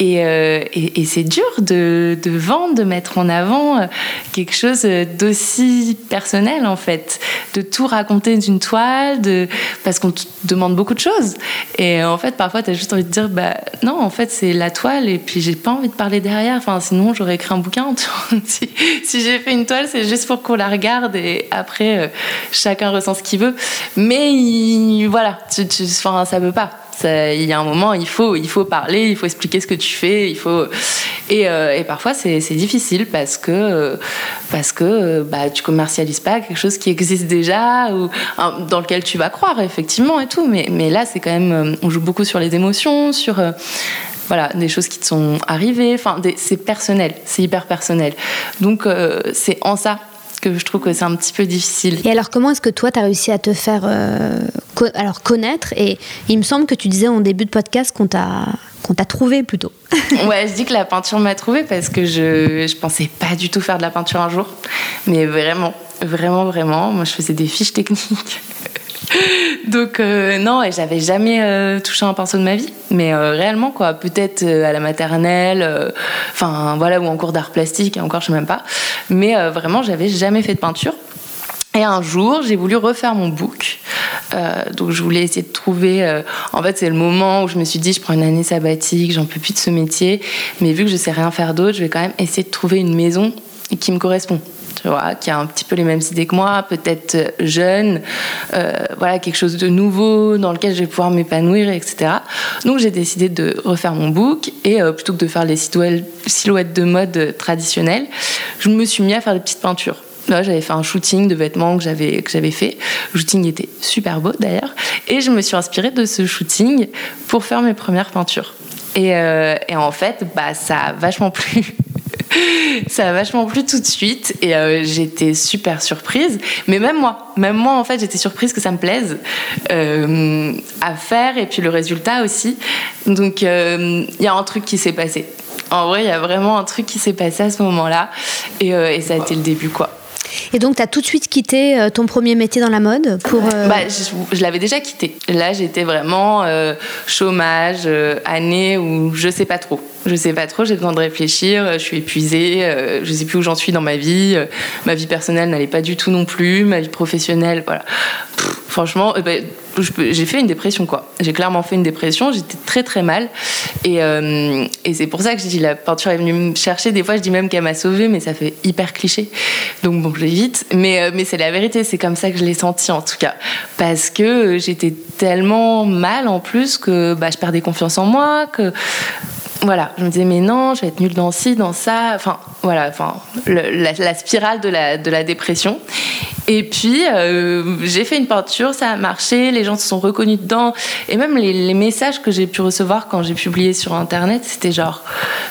Euh, et, et, c'est dur de, de, vendre, de mettre en avant euh, quelque chose d'aussi personnel en fait, de tout raconter d'une toile, de, parce qu'on te demande beaucoup de choses. Et en fait, parfois, tu as juste envie de dire, bah non, en fait, c'est la toile et puis j'ai pas envie de parler derrière. Enfin, sinon, j'aurais écrit un bouquin. (laughs) si, si j'ai fait une toile, c'est juste pour qu'on la regarde et après, euh, chacun ressent ce qu'il veut. Mais voilà, tu, tu, enfin, ça veut pas il y a un moment, il faut, il faut parler, il faut expliquer ce que tu fais, il faut. Et, euh, parfois, c'est difficile parce que, parce que bah, tu commercialises pas quelque chose qui existe déjà ou dans lequel tu vas croire, effectivement, et tout. Mais, là, c'est quand même. Euh, on joue beaucoup sur les émotions, sur. Euh, voilà, des choses qui te sont arrivées. Enfin, c'est personnel, c'est hyper personnel. Donc, c'est en ça que je trouve que c'est un petit peu difficile. Et alors, comment est-ce que toi, tu as réussi à te faire euh, alors, connaître? Et il me semble que tu disais en début de podcast qu'on t'a qu'on t'a trouvé plutôt. (laughs) ouais, je dis que la peinture m'a trouvé parce que je je pensais pas du tout faire de la peinture un jour, mais vraiment, vraiment, vraiment. Moi, je faisais des fiches techniques. (laughs) (laughs) Donc euh, non, et j'avais jamais euh, touché un pinceau de ma vie, mais euh, réellement quoi, peut-être à la maternelle, enfin voilà, ou en cours d'art plastique, encore je sais même pas, mais vraiment j'avais jamais fait de peinture. Et un jour, j'ai voulu refaire mon book. donc je voulais essayer de trouver. en fait, c'est le moment où je me suis dit, je prends une année sabbatique, j'en peux plus de ce métier, mais vu que je sais rien faire d'autre, je vais quand même essayer de trouver une maison qui me correspond qui a un petit peu les mêmes idées que moi, peut-être jeune, euh, voilà, quelque chose de nouveau dans lequel je vais pouvoir m'épanouir, etc. Donc j'ai décidé de refaire mon book et euh, plutôt que de faire les silhouettes de mode traditionnelles, je me suis mis à faire des petites peintures. Là, j'avais fait un shooting de vêtements que j'avais que j'avais fait. Le shooting était super beau d'ailleurs, et je me suis inspirée de ce shooting pour faire mes premières peintures. Et, euh, et en fait, bah, ça a vachement plu ça a vachement plu tout de suite et euh, j'étais super surprise. Mais même moi, même moi en fait, j'étais surprise que ça me plaise euh, à faire et puis le résultat aussi. Donc euh, il y a un truc qui s'est passé. En vrai, il y a vraiment un truc qui s'est passé à ce moment-là et, et ça a été le début quoi. Et donc, tu as tout de suite quitté ton premier métier dans la mode pour. Euh, bah, je, l'avais déjà quitté. Là, j'étais vraiment euh, chômage, année où je sais pas trop. Je sais pas trop, j'ai besoin de réfléchir, je suis épuisée, je sais plus où j'en suis dans ma vie. ma vie personnelle n'allait pas du tout non plus, ma vie professionnelle, voilà. franchement, ben, j'ai fait une dépression, quoi. J'ai clairement fait une dépression, j'étais très très mal. Et, euh, et c'est pour ça que je dis la peinture est venue me chercher. Des fois, je dis même qu'elle m'a sauvée, mais ça fait hyper cliché. Donc bon, je l'évite. Mais, euh, mais c'est la vérité, c'est comme ça que je l'ai senti en tout cas. Parce que j'étais tellement mal en plus que bah, je perdais confiance en moi, que voilà, je me disais mais non, je vais être nulle dans ci, dans ça. Enfin voilà, enfin la, spirale de la, de la dépression. Et puis euh, j'ai fait une peinture, ça a marché, les gens se sont reconnus dedans. Et même les, les messages que j'ai pu recevoir quand j'ai publié sur internet, c'était genre,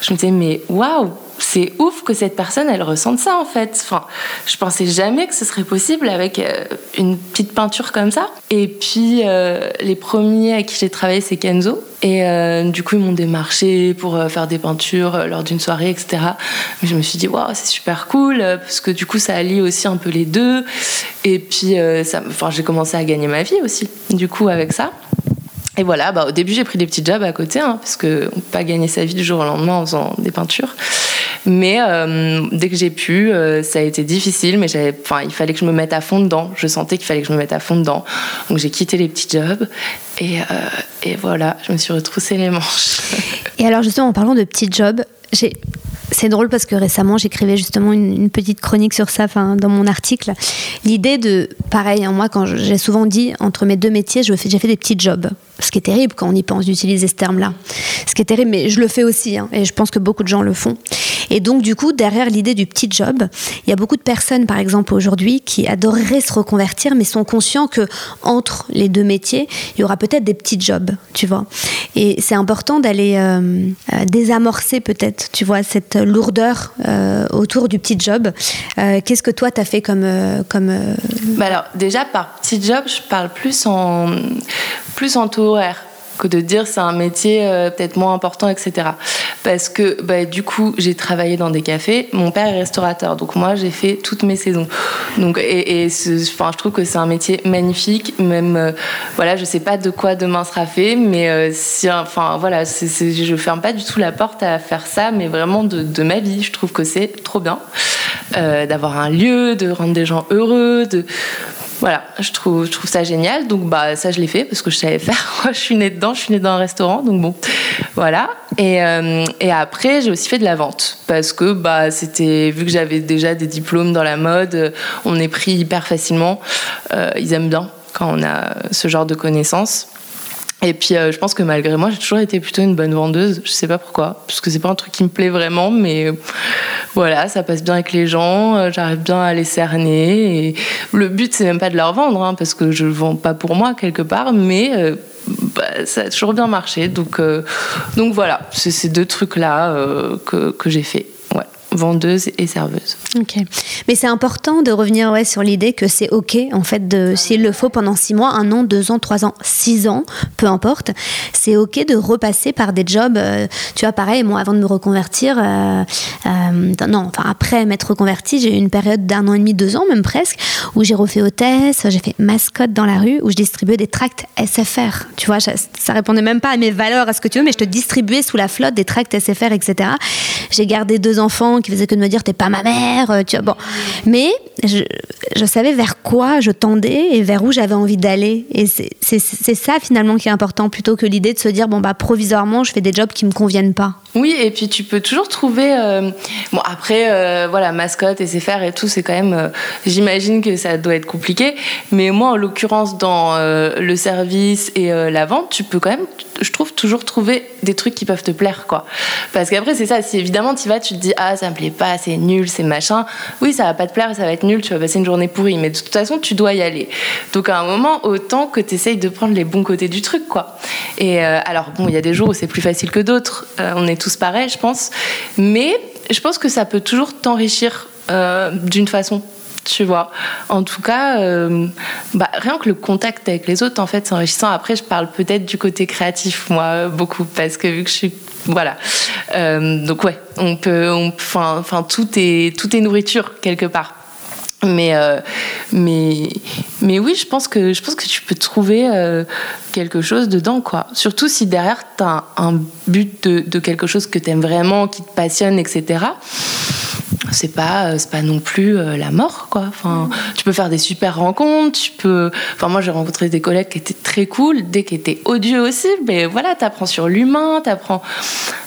je me disais mais waouh, c'est ouf que cette personne, elle ressente ça en fait. Enfin, je pensais jamais que ce serait possible avec euh, une petite peinture comme ça. Et puis, euh, les premiers à qui j'ai travaillé, c'est Kenzo. Et euh, du coup, ils m'ont démarché pour faire des peintures lors d'une soirée, etc. Mais je me suis dit, waouh, c'est super cool, parce que du coup, ça allie aussi un peu les deux. Et puis, ça, enfin, j'ai commencé à gagner ma vie aussi, du coup, avec ça. Et voilà, bah, au début j'ai pris des petits jobs à côté, hein, parce qu'on ne peut pas gagner sa vie du jour au lendemain en faisant des peintures. Mais euh, dès que j'ai pu, euh, ça a été difficile, mais enfin, il fallait que je me mette à fond dedans. Je sentais qu'il fallait que je me mette à fond dedans. Donc j'ai quitté les petits jobs et, euh, et voilà, je me suis retroussé les manches. Et alors justement, en parlant de petits jobs, c'est drôle parce que récemment, j'écrivais justement une, petite chronique sur ça dans mon article. L'idée de, pareil, hein, moi, quand j'ai souvent dit, entre mes deux métiers, j'ai fait des petits jobs. Ce qui est terrible quand on y pense d'utiliser ce terme-là. Ce qui est terrible, mais je le fais aussi, hein, et je pense que beaucoup de gens le font. Et donc, du coup, derrière l'idée du petit job, il y a beaucoup de personnes, par exemple, aujourd'hui, qui adoreraient se reconvertir, mais sont conscients que entre les deux métiers, il y aura peut-être des petits jobs, tu vois. Et c'est important d'aller euh, euh, désamorcer peut-être, tu vois, cette lourdeur euh, autour du petit job. Qu'est-ce que toi, tu as fait comme... comme bah alors, déjà, par petit job, je parle plus en, plus en taux que de dire c'est un métier euh, peut-être moins important, etc. Parce que bah, du coup, j'ai travaillé dans des cafés. Mon père est restaurateur, donc moi, j'ai fait toutes mes saisons. Donc, et, et enfin, je trouve que c'est un métier magnifique. Même, euh, voilà, je sais pas de quoi demain sera fait, mais euh, si, enfin, voilà, c je ferme pas du tout la porte à faire ça, mais vraiment de, de ma vie. Je trouve que c'est trop bien d'avoir un lieu, de rendre des gens heureux, de voilà, je trouve, ça génial. Donc, bah, ça, je l'ai fait parce que je savais faire. (laughs) je suis née dedans, je suis née dans un restaurant. Donc, bon, voilà. Et, euh, et après, j'ai aussi fait de la vente parce que, bah, c'était, vu que j'avais déjà des diplômes dans la mode, on est pris hyper facilement. Euh, ils aiment bien quand on a ce genre de connaissances. Et puis, euh, je pense que malgré moi, j'ai toujours été plutôt une bonne vendeuse. Je sais pas pourquoi, parce que c'est pas un truc qui me plaît vraiment, mais voilà, ça passe bien avec les gens. Euh, j'arrive bien à les cerner. Le but, c'est même pas de leur vendre, hein, parce que je vends pas pour moi quelque part, mais euh, bah, ça a toujours bien marché. Donc, voilà, c'est ces deux trucs-là que, que j'ai fait vendeuse et serveuse. Ok. Mais c'est important de revenir ouais, sur l'idée que c'est ok, en fait, s'il le faut pendant six mois, un an, deux ans, trois ans, six ans, peu importe, c'est ok de repasser par des jobs. Euh, tu vois, pareil, moi, avant de me reconvertir, euh, euh, non, enfin, après m'être reconvertie, j'ai eu une période d'un an et demi, deux ans, même presque, où j'ai refait hôtesse, j'ai fait mascotte dans la rue, où je distribuais des tracts SFR. Tu vois, ça répondait même pas à mes valeurs, à ce que tu veux, mais je te distribuais sous la flotte des tracts SFR, etc. J'ai gardé deux enfants qui faisait que de me dire t'es pas ma mère, euh, tu vois. Bon, mais je, je, savais vers quoi je tendais et vers où j'avais envie d'aller. Et c'est ça finalement qui est important plutôt que l'idée de se dire bon bah provisoirement je fais des jobs qui me conviennent pas. Oui, et puis tu peux toujours trouver. Euh, bon, après, euh, voilà, mascotte et faire et tout, c'est quand même. J'imagine que ça doit être compliqué. Mais moi, en l'occurrence, dans le service et la vente, tu peux quand même, je trouve, toujours trouver des trucs qui peuvent te plaire, quoi. Parce qu'après, c'est ça. Si évidemment tu vas, tu te dis, ah, ça me plaît pas, c'est nul, c'est machin. Oui, ça va pas te plaire, ça va être nul, tu vas passer une journée pourrie. Mais de toute façon, tu dois y aller. Donc à un moment, autant que tu essayes de prendre les bons côtés du truc, quoi. Et euh, alors, bon, il y a des jours où c'est plus facile que d'autres. Euh, on est tous pareils, je pense. Mais je pense que ça peut toujours t'enrichir euh, d'une façon tu vois. En tout cas, bah, rien que le contact avec les autres, en fait, c'est enrichissant. Après, je parle peut-être du côté créatif, moi, beaucoup, parce que vu que je suis voilà. Euh, donc ouais, on peut, enfin, tout est tout est nourriture quelque part. Mais, mais, mais oui, je pense, que, je pense que tu peux trouver quelque chose dedans, quoi. Surtout si derrière, tu as un, but de, quelque chose que tu aimes vraiment, qui te passionne, etc c'est pas euh, pas non plus euh, la mort quoi. Enfin tu peux faire des super rencontres tu peux enfin moi j'ai rencontré des collègues qui étaient très cool des qui étaient odieux aussi mais voilà t'apprends sur l'humain t'apprends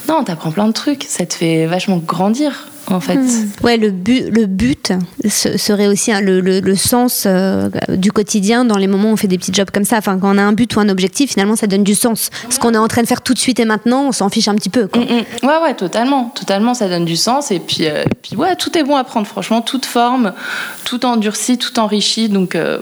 non t'apprends plein de trucs ça te fait vachement grandir en fait. Hmm. Ouais, le but, le but serait aussi hein, le, le, sens euh, du quotidien dans les moments où on fait des petits jobs comme ça. Enfin, quand on a un but ou un objectif, finalement, ça donne du sens. Ce qu'on est en train de faire tout de suite et maintenant, on s'en fiche un petit peu. Quoi. Mm, mm. Ouais, ouais, totalement. Totalement, ça donne du sens. Et puis, euh, puis, ouais, tout est bon à prendre, franchement. Toute forme, tout endurci, tout enrichi. Donc, euh,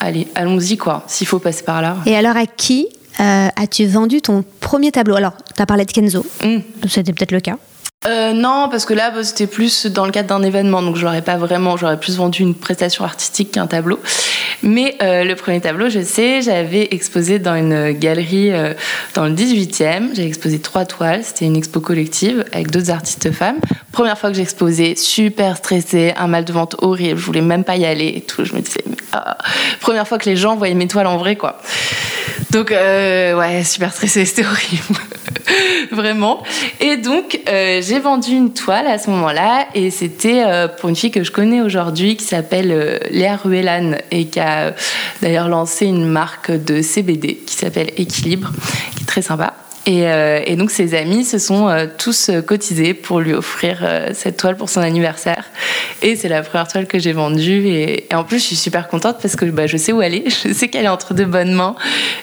allez, allons-y, quoi, s'il faut passer par là. Et alors, à qui as-tu vendu ton premier tableau? Alors, tu as parlé de Kenzo. Mm. C'était peut-être le cas. Euh, non, parce que là, bah, c'était plus dans le cadre d'un événement, donc je pas vraiment, j'aurais plus vendu une prestation artistique qu'un tableau. Mais euh, le premier tableau, je sais, j'avais exposé dans une galerie euh, dans le 18e. J'avais exposé trois toiles. C'était une expo collective avec d'autres artistes femmes. Première fois que j'exposais, super stressée, un mal de vente horrible. Je voulais même pas y aller et tout. Je me disais, ah. première fois que les gens voyaient mes toiles en vrai, quoi. Donc, ouais, super stressée, (laughs) c'était horrible. (laughs) Vraiment. Et donc, j'ai vendu une toile à ce moment-là et c'était euh, pour une fille que je connais aujourd'hui qui s'appelle euh, Léa Ruelan et qui a euh, d'ailleurs lancé une marque de CBD qui s'appelle Équilibre, qui est très sympa. Euh, et, donc ses amis se sont euh, tous euh, cotisés pour lui offrir cette toile pour son anniversaire. Et c'est la première toile que j'ai vendue. Et, en plus, je suis super contente parce que bah, je sais où elle est. (laughs) Je sais qu'elle est entre de bonnes mains.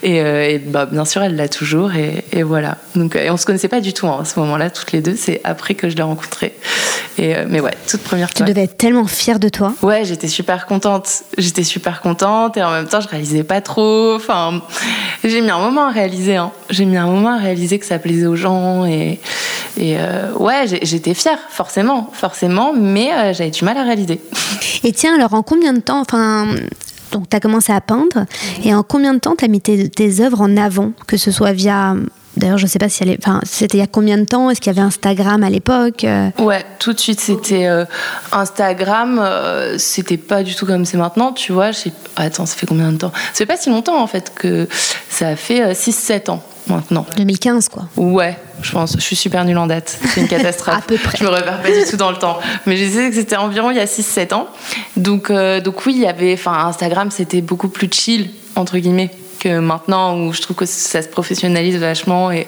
Et, bah, bien sûr, elle l'a toujours. Et, voilà. Donc, et on se connaissait pas du tout hein, à ce moment-là, toutes les deux. C'est après que je l'ai rencontrée. Et, mais ouais, toute première toile. Tu devais être tellement fière de toi. Ouais, j'étais super contente. J'étais super contente. Et en même temps, je réalisais pas trop. Enfin, j'ai mis un moment à réaliser. Hein. J'ai mis un moment à réaliser réalisé que ça plaisait aux gens et, et euh, ouais, j'étais fière, forcément, forcément, mais euh, j'avais du mal à réaliser. Et tiens, alors en combien de temps, enfin, donc tu as commencé à peindre, et en combien de temps tu as mis tes, tes, œuvres en avant, que ce soit via D'ailleurs, je sais pas si elle est... enfin, c'était il y a combien de temps Est-ce qu'il y avait Instagram à l'époque euh? Ouais, tout de suite, c'était Instagram. c'était pas du tout comme c'est maintenant, tu vois. Attends, ça fait combien de temps? Ça fait pas si longtemps, en fait, que ça fait 6-7 ans maintenant. 2015, quoi. Ouais, je pense. Je suis super nulle en date. C'est une (laughs) catastrophe. à peu près. Je me repère pas du tout dans le temps. Mais je sais que c'était environ il y a 6-7 ans. Donc, euh, donc oui, il y avait. Enfin, Instagram, c'était beaucoup plus chill, entre guillemets, que maintenant, où je trouve que ça se professionnalise vachement. Et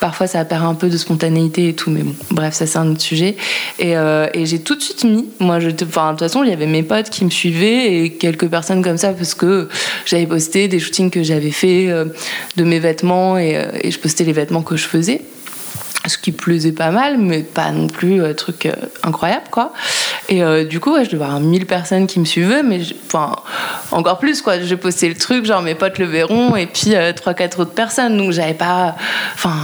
parfois ça perd un peu de spontanéité et tout, mais bon, bref, ça c'est un autre sujet. Et, euh, j'ai tout de suite mis, moi, de toute façon, il y avait mes potes qui me suivaient et quelques personnes comme ça parce que j'avais posté des shootings que j'avais fait euh, de mes vêtements et, euh, et je postais les vêtements que je faisais ce qui plaisait pas mal, mais pas non plus un truc incroyable, quoi. Et du coup, je devais avoir 1000 personnes qui me suivaient, mais encore plus, quoi. J'ai posté le truc, genre mes potes le verront, et puis trois, quatre autres personnes, donc j'avais pas. Enfin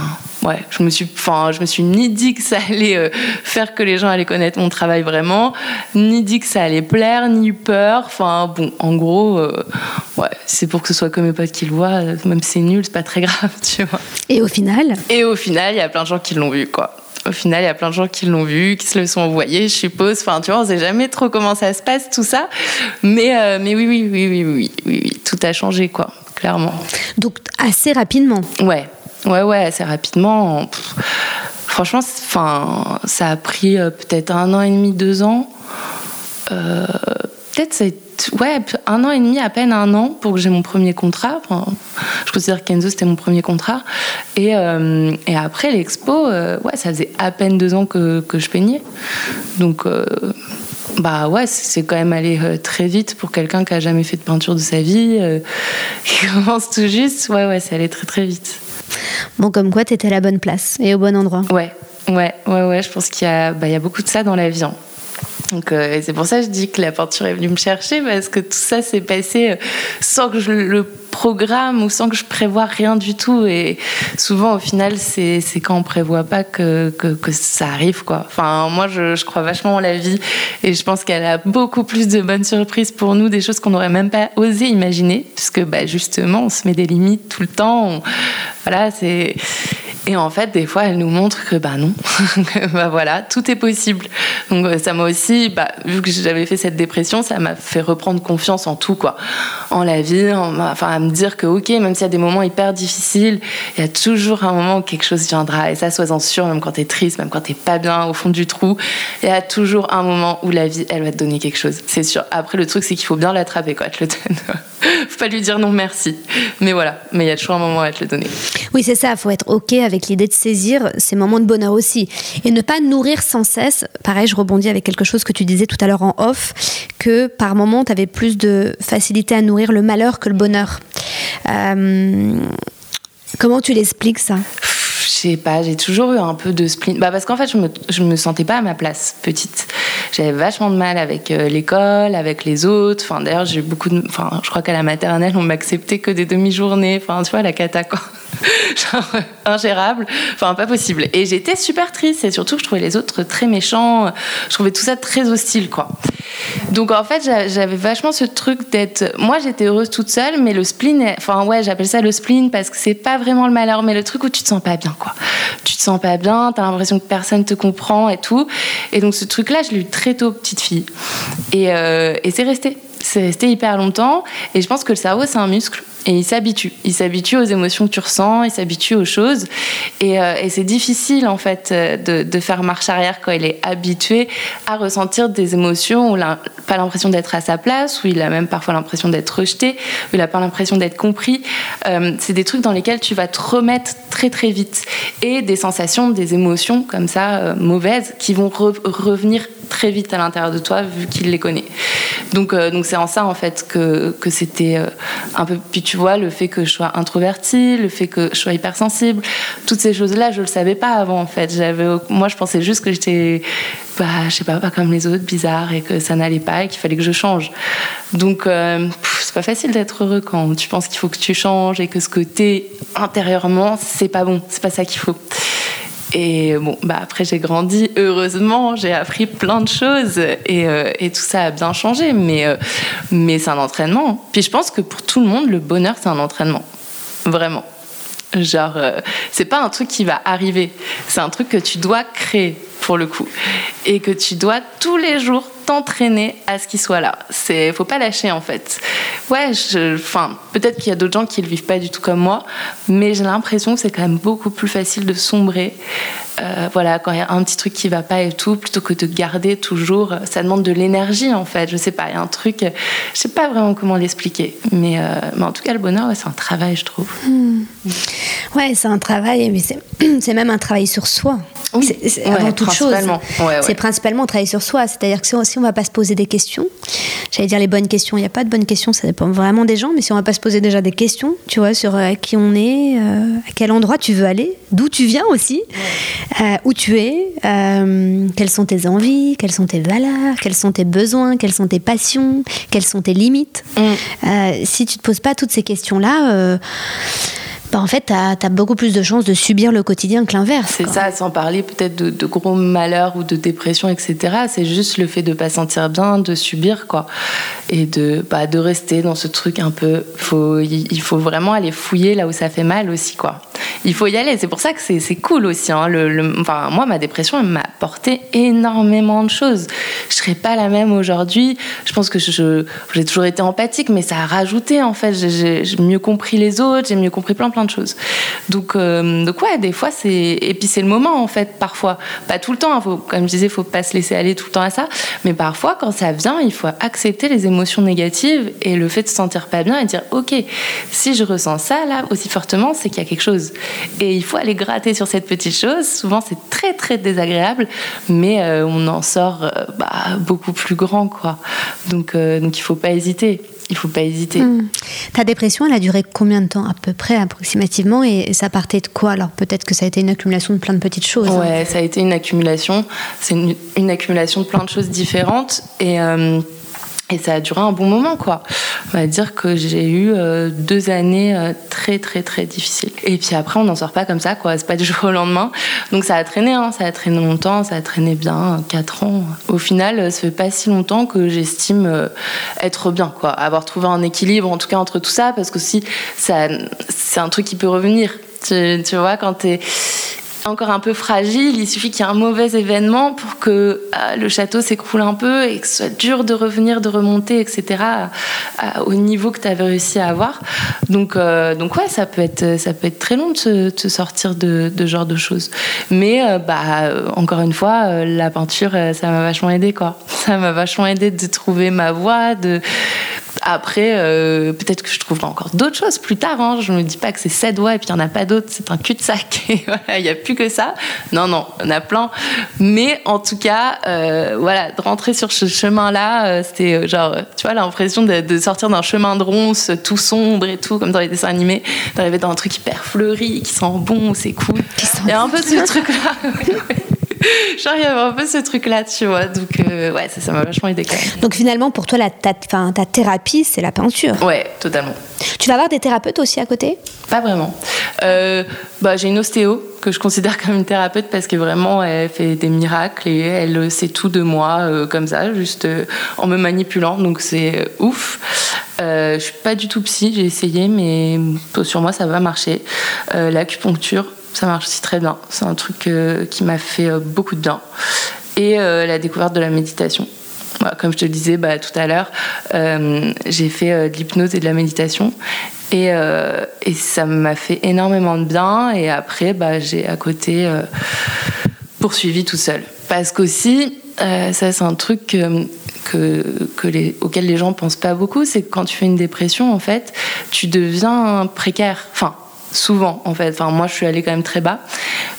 ouais, je me suis, enfin, je me suis ni dit que ça allait euh, faire que les gens allaient connaître mon travail vraiment, ni dit que ça allait plaire, ni eu peur. Enfin, bon, en gros, euh, ouais, c'est pour que ce soit comme mes potes qui le voient, même si c'est nul, c'est pas très grave, (laughs) tu vois. Et au final Et au final, il y a plein de gens qui l'ont vu, quoi. Au final, il y a plein de gens qui l'ont vu, qui se le sont envoyés, je suppose. Enfin, tu vois, on sait jamais trop comment ça se passe, tout ça. Mais, euh, mais oui, oui, oui, oui, oui, oui, oui, tout a changé, quoi, clairement. Donc, assez rapidement Ouais, Ouais, ouais, assez rapidement. franchement, enfin, ça a pris euh, peut-être un an et demi, deux ans. Euh, peut-être ouais, un an et demi, à peine un an pour que j'ai mon premier contrat. je considère que Kenzo, c'était mon premier contrat. Et, euh, et après l'expo, ouais, ça faisait à peine deux ans que, que je peignais. Donc, bah ouais, c'est quand même allé très vite pour quelqu'un qui a jamais fait de peinture de sa vie, (laughs) qui commence tout juste. Ouais, ouais, c'est allé très très vite. Bon, comme quoi, tu étais à la bonne place et au bon endroit. Ouais, ouais, ouais, ouais. Je pense qu'il y, a, bah, y a beaucoup de ça dans la vie. Hein. Donc, euh, c'est pour ça que je dis que la peinture est venue me chercher parce que tout ça s'est passé euh, sans que je le programme ou sans que je prévoie rien du tout. Et souvent, au final, c'est quand on prévoit pas que, que, ça arrive, quoi. Enfin, moi, je, je, crois vachement en la vie et je pense qu'elle a beaucoup plus de bonnes surprises pour nous, des choses qu'on n'aurait même pas osé imaginer, puisque bah, justement, on se met des limites tout le temps. voilà, c'est Et en fait, des fois, elle nous montre que bah non, (laughs) bah voilà, tout est possible. Donc ça m'a aussi, bah, vu que j'avais fait cette dépression, ça m'a fait reprendre confiance en tout, quoi, en la vie, enfin à me dire que ok, même s'il y a des moments hyper difficiles, il y a toujours un moment où quelque chose viendra. Et ça, sois-en sûr, même quand t'es triste, même quand t'es pas bien au fond du trou, il y a toujours un moment où la vie, elle va te donner quelque chose. C'est sûr. Après, le truc, c'est qu'il faut bien l'attraper, quoi. Je le (laughs) donne. (laughs) faut pas lui dire non merci. Mais voilà, mais il y a toujours un moment à te le donner. Oui, c'est ça. Faut être ok avec l'idée de saisir ces moments de bonheur aussi et ne pas nourrir sans cesse. Pareil, je rebondis avec quelque chose que tu disais tout à l'heure en off, que par moment, tu avais plus de facilité à nourrir le malheur que le bonheur. Euh, comment tu l'expliques ça? Je sais pas, j'ai toujours eu un peu de spleen. Bah parce qu'en fait, je me, je me sentais pas à ma place petite. J'avais vachement de mal avec euh, l'école, avec les autres. Enfin, d'ailleurs, j'ai beaucoup de. Enfin, je crois qu'à la maternelle, on m'acceptait que des demi-journées. Enfin, tu vois, la cata, quoi. (laughs) Genre, ingérable. Enfin, pas possible. Et j'étais super triste. Et surtout, je trouvais les autres très méchants. Je trouvais tout ça très hostile, quoi. Donc, en fait, j'avais vachement ce truc d'être. Moi, j'étais heureuse toute seule, mais le spleen. Enfin, ouais, j'appelle ça le spleen parce que c'est pas vraiment le malheur, mais le truc où tu te sens pas bien, quoi. Tu te sens pas bien, t'as l'impression que personne te comprend et tout. Et donc, ce truc-là, je l'ai eu très tôt, petite fille. Et, euh, et c'est resté. C'est resté hyper longtemps. Et je pense que le cerveau, c'est un muscle. Et il s'habitue. Il s'habitue aux émotions que tu ressens, il s'habitue aux choses. Et, euh, c'est difficile, en fait, euh, de, faire marche arrière quand il est habitué à ressentir des émotions où il n'a pas l'impression d'être à sa place, où il a même parfois l'impression d'être rejeté, où il n'a pas l'impression d'être compris. Euh, c'est des trucs dans lesquels tu vas te remettre très, très vite. Et des sensations, des émotions comme ça, mauvaises, qui vont re revenir très vite à l'intérieur de toi, vu qu'il les connaît. Donc, donc c'est en ça, en fait, que, que c'était un peu. Puis tu vois, le fait que je sois introvertie, le fait que je sois hypersensible, toutes ces choses-là, je le savais pas avant en fait. J'avais, moi, je pensais juste que j'étais, bah, je sais pas, pas comme les autres, bizarre et que ça n'allait pas et qu'il fallait que je change. Donc, euh, c'est pas facile d'être heureux quand tu penses qu'il faut que tu changes et que ce côté intérieurement, c'est pas bon, c'est pas ça qu'il faut. Et bon, bah après j'ai grandi, heureusement, j'ai appris plein de choses et, euh, tout ça a bien changé, mais, euh, mais c'est un entraînement. Puis je pense que pour tout le monde, le bonheur, c'est un entraînement. Vraiment. Genre, euh, c'est pas un truc qui va arriver, c'est un truc que tu dois créer pour le coup. Et que tu dois tous les jours t'entraîner à ce qu'il soit là. C'est, faut pas lâcher en fait. Ouais, enfin, peut-être qu'il y a d'autres gens qui le vivent pas du tout comme moi, mais j'ai l'impression que c'est quand même beaucoup plus facile de sombrer. Euh, voilà, quand il y a un petit truc qui va pas et tout, plutôt que de garder toujours, ça demande de l'énergie en fait. Je sais pas, il y a un truc, je sais pas vraiment comment l'expliquer, mais, euh, mais en tout cas le bonheur, c'est un travail, je trouve. Hmm. Ouais, c'est un travail, mais c'est (clears throat) même un travail sur soi. Oui, c'est avant toute chose. C'est principalement travailler sur soi. C'est-à-dire que si on, on va pas se poser des questions, j'allais dire les bonnes questions, il n'y a pas de bonnes questions, ça dépend vraiment des gens, mais si on va pas se poser déjà des questions, tu vois, sur euh, qui on est, euh, à quel endroit tu veux aller, d'où tu viens aussi, euh, où tu es, quelles sont tes envies, quelles sont tes valeurs, quels sont tes besoins, quelles sont tes passions, quelles sont tes limites. Mm. si tu te poses pas toutes ces questions-là, bah, en fait, tu as, beaucoup plus de chances de subir le quotidien que l'inverse. C'est ça, sans parler peut-être de, gros malheurs ou de dépression, etc. C'est juste le fait de pas sentir bien, de subir, quoi. Et de, bah, de rester dans ce truc un peu. Faut, il faut vraiment aller fouiller là où ça fait mal aussi, quoi. Il faut y aller. C'est pour ça que c'est cool aussi. Hein. Le, enfin, moi, ma dépression, elle m'a apporté énormément de choses. Je serais pas la même aujourd'hui. Je pense que j'ai toujours été empathique, mais ça a rajouté, en fait. J'ai mieux compris les autres, j'ai mieux compris plein, plein de choses. Donc, euh, ouais, des fois, c'est. Et puis, c'est le moment, en fait, parfois. Pas tout le temps, hein, comme je disais, il faut pas se laisser aller tout le temps à ça. Mais parfois, quand ça vient, il faut accepter les émotions négatives et le fait de se sentir pas bien et dire Ok, si je ressens ça, là, aussi fortement, c'est qu'il y a quelque chose. Et il faut aller gratter sur cette petite chose. Souvent, c'est très, très désagréable, mais euh, on en sort euh, bah, beaucoup plus grand, quoi. Donc, donc il faut pas hésiter il faut pas hésiter. Hmm. Ta dépression, elle a duré combien de temps à peu près, approximativement, et ça partait de quoi Alors peut-être que ça a été une accumulation de plein de petites choses. Hein. Ouais, ça a été une accumulation. C'est une, accumulation de plein de choses différentes et euh, et ça a duré un bon moment, quoi. On va dire que j'ai eu euh, deux années euh, très, très, très difficiles. Et puis après, on n'en sort pas comme ça, quoi. C'est pas du jour au lendemain. Donc ça a traîné, hein. ça a traîné longtemps, ça a traîné bien, quatre ans. Au final, ça fait pas si longtemps que j'estime euh, être bien, quoi. Avoir trouvé un équilibre, en tout cas, entre tout ça, parce que si ça, c'est un truc qui peut revenir Tu, tu vois, quand t'es encore un peu fragile. Il suffit qu'il y ait un mauvais événement pour que euh, le château s'écroule un peu et que ce soit dur de revenir, de remonter, etc. au niveau que tu avais réussi à avoir. Donc, euh, donc ouais, ça peut être, ça peut être très long de se, sortir de, ce genre de choses. Mais euh, bah, encore une fois, la peinture, ça m'a vachement aidé quoi. Ça m'a vachement aidé de trouver ma voie, de après, euh, peut-être que je trouverai encore d'autres choses plus tard. Hein. Je ne me dis pas que c'est cette voies et puis il n'y en a pas d'autres. C'est un cul-de-sac. (laughs) il n'y a plus que ça. Non, non, il y en a plein. Mais en tout cas, euh, voilà, de rentrer sur ce chemin-là, euh, c'était genre, tu vois, l'impression de, sortir d'un chemin de ronce tout sombre et tout, comme dans les dessins animés, d'arriver dans un truc hyper fleuri, qui sent bon, c'est cool. Il y a un peu ce truc-là. (laughs) Genre, il y avait un peu ce truc-là, tu vois. Donc, euh, ouais, ça, m'a vachement aidé quand même. Donc, finalement, pour toi, la, ta, ta thérapie, c'est la peinture. Ouais, totalement. Tu vas avoir des thérapeutes aussi à côté? Pas vraiment. Euh, bah, j'ai une ostéo que je considère comme une thérapeute parce que vraiment, elle fait des miracles et elle sait tout de moi euh, comme ça, juste en me manipulant. Donc, c'est ouf. Euh, je suis pas du tout psy, j'ai essayé, mais sur moi, ça va marcher. L'acupuncture, ça marche aussi très bien. C'est un truc euh, qui m'a fait euh, beaucoup de bien. Et euh, la découverte de la méditation. comme je te le disais bah, tout à l'heure, j'ai fait de l'hypnose et de la méditation. Et, ça m'a fait énormément de bien. Et après, bah, j'ai à côté poursuivi tout seul. Parce qu'aussi, ça c'est un truc auquel les gens pensent pas beaucoup, c'est que quand tu fais une dépression, en fait, tu deviens précaire. Enfin, souvent en fait. Enfin, moi, je suis allée quand même très bas.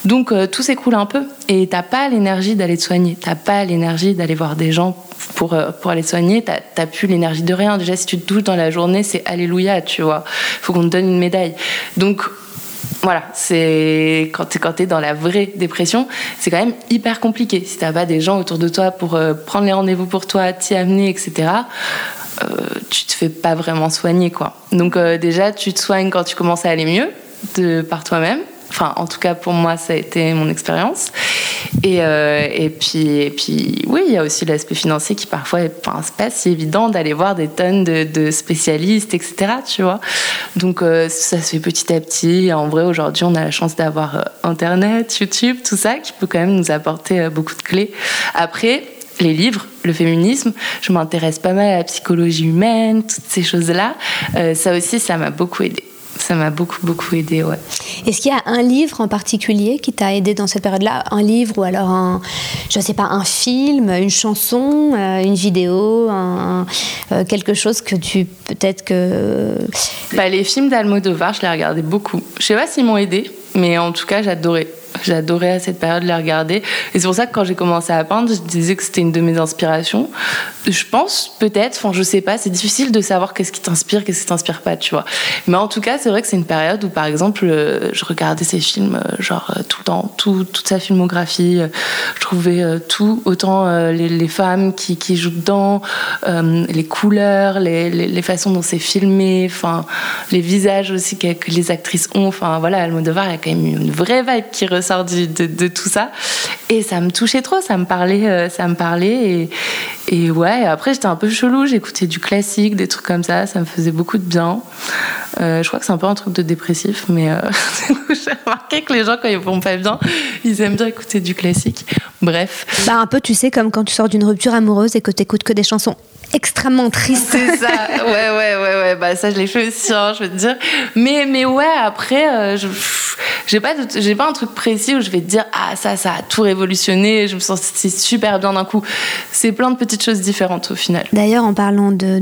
Donc, euh, tout s'écroule un peu et t'as pas l'énergie d'aller te soigner. T'as pas l'énergie d'aller voir des gens pour, euh, pour aller soigner. T'as, t'as plus l'énergie de rien. Déjà, si tu te touches dans la journée, c'est alléluia, tu vois. Faut qu'on te donne une médaille. Donc, voilà, c'est quand tu es, dans la vraie dépression, c'est quand même hyper compliqué. Si t'as pas des gens autour de toi pour euh, prendre les rendez-vous pour toi, t'y amener, etc. Euh, tu te fais pas vraiment soigner quoi. Donc déjà tu te soignes quand tu commences à aller mieux, par toi-même. Enfin, en tout cas, pour moi, ça a été mon expérience. Et, euh, puis, oui, il y a aussi l'aspect financier qui parfois est enfin, pas si évident d'aller voir des tonnes de, spécialistes, etc. Tu vois. Donc, euh, ça se fait petit à petit. En vrai, aujourd'hui, on a la chance d'avoir euh, Internet, YouTube, tout ça, qui peut quand même nous apporter beaucoup de clés. Après, les livres, le féminisme, je m'intéresse pas mal à la psychologie humaine, toutes ces choses-là. ça aussi, ça m'a beaucoup aidé ça m'a beaucoup, beaucoup aidé, ouais. Est-ce qu'il y a un livre en particulier qui t'a aidé dans cette période-là? Un livre ou alors un, je sais pas, un film, une chanson, euh, une vidéo, un, euh, quelque chose que tu, peut-être que... Bah, les films d'Almodovar, je les regardais beaucoup. Je sais pas s'ils m'ont aidé, mais en tout cas, j'adorais. J'adorais à cette période les regarder. Et c'est pour ça que quand j'ai commencé à peindre, je disais que c'était une de mes inspirations. Je pense, peut-être, enfin, je sais pas, c'est difficile de savoir qu'est-ce qui t'inspire, qu'est-ce qui t'inspire pas, tu vois. Mais en tout cas, c'est vrai que c'est une période où, par exemple, euh, je regardais ces films, euh, genre, euh, tout le temps, tout, toute sa filmographie. Je trouvais tout, autant les, femmes qui, jouent dedans, les couleurs, les, façons dont c'est filmé, enfin, les visages aussi que, les actrices ont. Enfin, voilà, Almodovar, a quand même une vraie vibe qui ressort de, tout ça. Et ça me touchait trop, ça me parlait, euh, ça me parlait. Et, et ouais, après j'étais un peu chelou, j'écoutais du classique, des trucs comme ça, ça me faisait beaucoup de bien. Euh, je crois que c'est un peu un truc de dépressif, mais euh, (laughs) j'ai remarqué que les gens, quand ils vont pas bien, ils aiment bien écouter du classique. Bref. Bah, un peu, tu sais, comme quand tu sors d'une rupture amoureuse et que tu écoutes que des chansons extrêmement tristes. C'est ça, ouais, ouais, ouais, ouais. Bah, ça, je l'ai fait aussi, hein, je veux te dire. Mais, mais ouais, après, je j'ai pas, j'ai pas un truc précis où je vais te dire, ah, ça, ça a tout révolutionné, je me sens super bien d'un coup. C'est plein de petites choses différentes au final. D'ailleurs, en parlant de,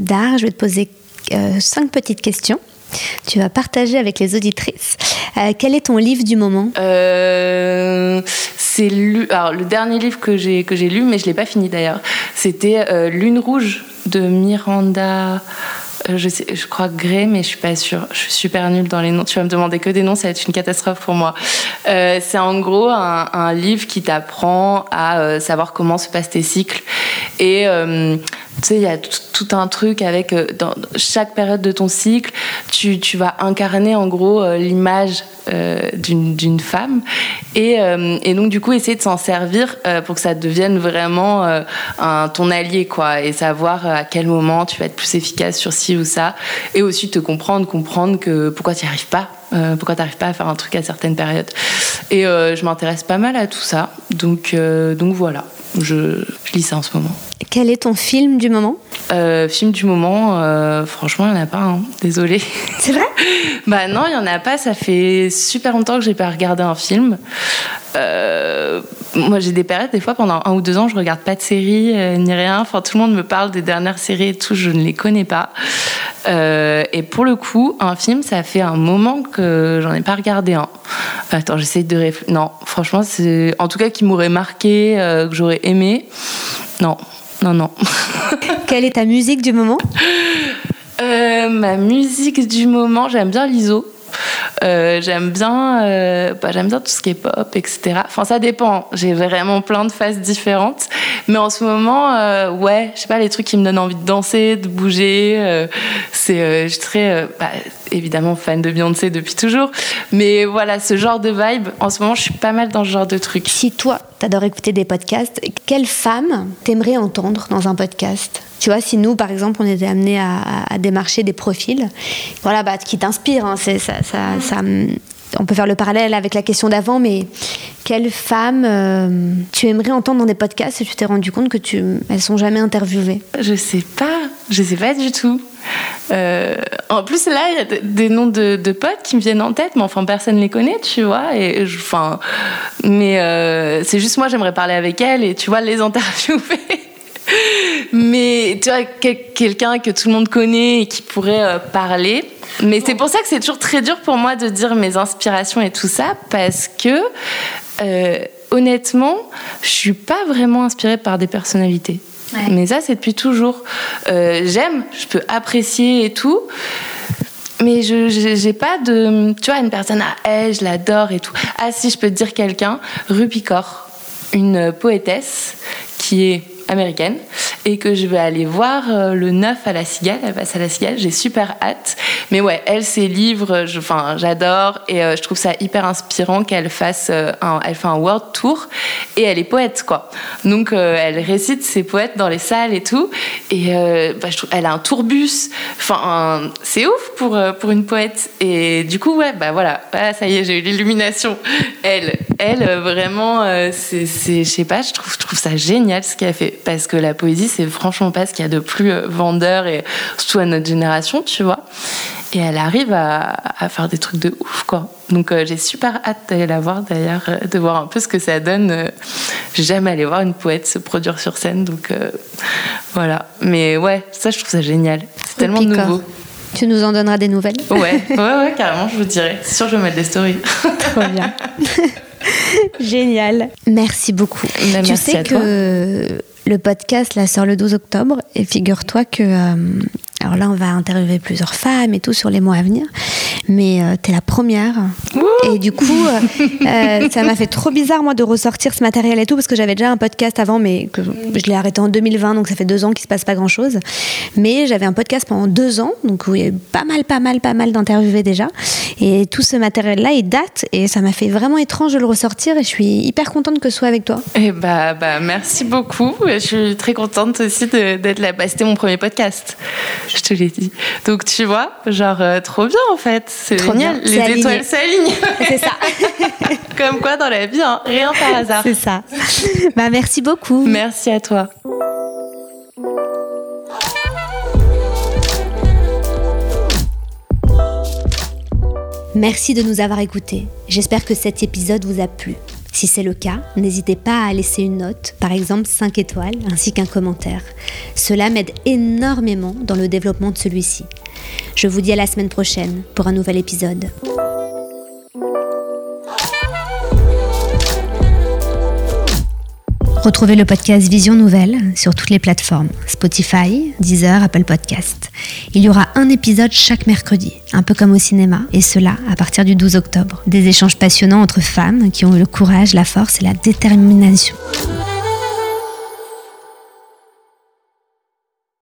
d'art, je vais te poser euh, cinq petites questions. Tu vas partager avec les auditrices. Euh, quel est ton livre du moment? Euh, C'est Alors, le dernier livre que j'ai que j'ai lu, mais je l'ai pas fini d'ailleurs. C'était Lune rouge de Miranda. Euh, je, crois Grey, mais je suis pas sûre. Je suis super nulle dans les noms. Tu vas me demander que des noms, ça va être une catastrophe pour moi. Euh, c'est en gros un, livre qui t'apprend à euh, savoir comment se passent tes cycles. Et tu sais, il y a tout, un truc avec dans chaque période de ton cycle, tu, tu vas incarner en gros l'image d'une femme. Et, donc, du coup, essayer de s'en servir pour que ça devienne vraiment ton allié, quoi. Et savoir à quel moment tu vas être plus efficace sur ci ou ça. Et aussi te comprendre, comprendre que pourquoi tu n'y arrives pas euh, Pourquoi t'arrives pas à faire un truc à certaines périodes Et euh, je m'intéresse pas mal à tout ça. Donc, euh, donc voilà, je lis ça en ce moment. Quel est ton film du moment? Euh, film du moment, euh, franchement, il n'y en a pas, hein. désolé. C'est vrai? (laughs) Bah non, il n'y en a pas. Ça fait super longtemps que j'ai pas regardé un film. Euh, moi, j'ai des périodes, des fois, pendant un ou deux ans, je regarde pas de séries euh, ni rien. Enfin, tout le monde me parle des dernières séries et tout, je ne les connais pas. Et pour le coup, un film, ça fait un moment que j'en ai pas regardé un. Attends, j'essaie de réfléchir. Non, franchement, c'est en tout cas qui m'aurait marqué, que j'aurais aimé. Non, non, non. (laughs) Quelle est ta musique du moment? Euh, ma musique du moment, j'aime bien l'ISO. Euh, j'aime bien, euh, bah, j'aime bien tout ce qui est pop, etc. Enfin, ça dépend. J'ai vraiment plein de phases différentes. Mais en ce moment, euh, ouais, je sais pas, les trucs qui me donnent envie de danser, de bouger. euh, c'est, je suis très, bah, évidemment, fan de Beyoncé depuis toujours. Mais voilà, ce genre de vibe, en ce moment, je suis pas mal dans ce genre de trucs. Si toi, t'adores écouter des podcasts, quelle femme t'aimerais entendre dans un podcast? Tu vois, si nous, par exemple, on était amenés à, démarcher des profils, voilà, bah, qui t'inspirent, hein, c'est- ça, ça- ça, hum, on peut faire le parallèle avec la question d'avant, mais quelle femme euh, tu aimerais entendre dans des podcasts et tu t'es rendu compte que tu, elles sont jamais interviewées? Je sais pas, je sais pas du tout. Euh, en plus, là, il y a de- des noms de, de potes qui me viennent en tête, mais enfin, personne les connaît, tu vois. Et enfin, mais euh, c'est juste moi, j'aimerais parler avec elles et tu vois, les (laughs) interviewer. Mais tu vois, quel- quelqu'un que tout le monde connaît et qui pourrait euh, parler. Mais c'est pour ça que c'est toujours très dur pour moi de dire mes inspirations et tout ça, parce que euh, honnêtement, je suis pas vraiment inspirée par des personnalités. Ouais. Mais ça, c'est depuis toujours. Euh, J'aime, je peux apprécier et tout. Mais je j'ai pas de. Tu vois, une personne, ah, elle, je l'adore et tout. Ah, si, je peux te dire quelqu'un, Rupicor, une poétesse qui est américaine et que je vais aller voir euh, le 9 à la Cigale, elle passe à la Cigale, j'ai super hâte. Mais ouais, elle, ses livres, j'adore et euh, je trouve ça hyper inspirant qu'elle fasse euh, un, elle fait un world tour et elle est poète quoi. Donc elle récite ses poètes dans les salles et tout et bah, je trouve, elle a un tourbus, enfin c'est ouf pour pour une poète et du coup ouais bah voilà, Ah, ça y est j'ai eu l'illumination. Elle, elle vraiment c'est- je sais pas, je trouve je trouve ça génial ce qu'elle fait parce que la poésie c'est franchement pas ce qu'il y a de plus euh, vendeur et surtout à notre génération tu vois. Et elle arrive à, à faire des trucs de ouf, quoi. Donc euh, j'ai super hâte d'aller la voir d'ailleurs, euh, de voir un peu ce que ça donne. Euh, J'ai jamais allé voir une poète se produire sur scène, donc euh, voilà. Mais ouais, ça je trouve ça génial. C'est tellement nouveau. Tu nous en donneras des nouvelles? Ouais, ouais, ouais, carrément, je vous dirais. C'est sûr, je vais mettre des stories. (laughs) Trop bien. (laughs) Génial. Merci beaucoup. Bah, tu merci sais à que toi. Le podcast là sort le 12 octobre. Et figure-toi que euh, alors là on va interviewer plusieurs femmes et tout sur les mois à venir, mais euh, t'es la première et du coup euh, (laughs) euh, ça m'a fait trop bizarre moi de ressortir ce matériel et tout parce que j'avais déjà un podcast avant mais que je l'ai arrêté en 2020 donc ça fait deux ans qu'il se passe pas grand chose, mais j'avais un podcast pendant deux ans donc où il y a eu pas mal pas mal pas mal d'interviewés déjà et tout ce matériel là il date et ça m'a fait vraiment étrange de le ressortir et je suis hyper contente que ce soit avec toi. Et bah, bah, merci beaucoup. Je suis très contente aussi d'être là. Bah, C'était mon premier podcast, je te l'ai dit. Donc tu vois, genre euh, trop bien en fait. C'est Trop bien. Les aligné. étoiles s'alignent. (laughs) C'est ça. (laughs) Comme quoi dans la vie, hein, rien par hasard. C'est ça. Bah, merci beaucoup. Merci à toi. Merci de nous avoir écoutés. J'espère que cet épisode vous a plu. Si c'est le cas, n'hésitez pas à laisser une note, par exemple 5 étoiles, ainsi qu'un commentaire. Cela m'aide énormément dans le développement de celui-ci. Je vous dis à la semaine prochaine pour un nouvel épisode. Retrouvez le podcast Vision Nouvelle sur toutes les plateformes Spotify, Deezer, Apple Podcast. Il y aura un épisode chaque mercredi, un peu comme au cinéma, et cela à partir du 12 octobre. Des échanges passionnants entre femmes qui ont eu le courage, la force et la détermination.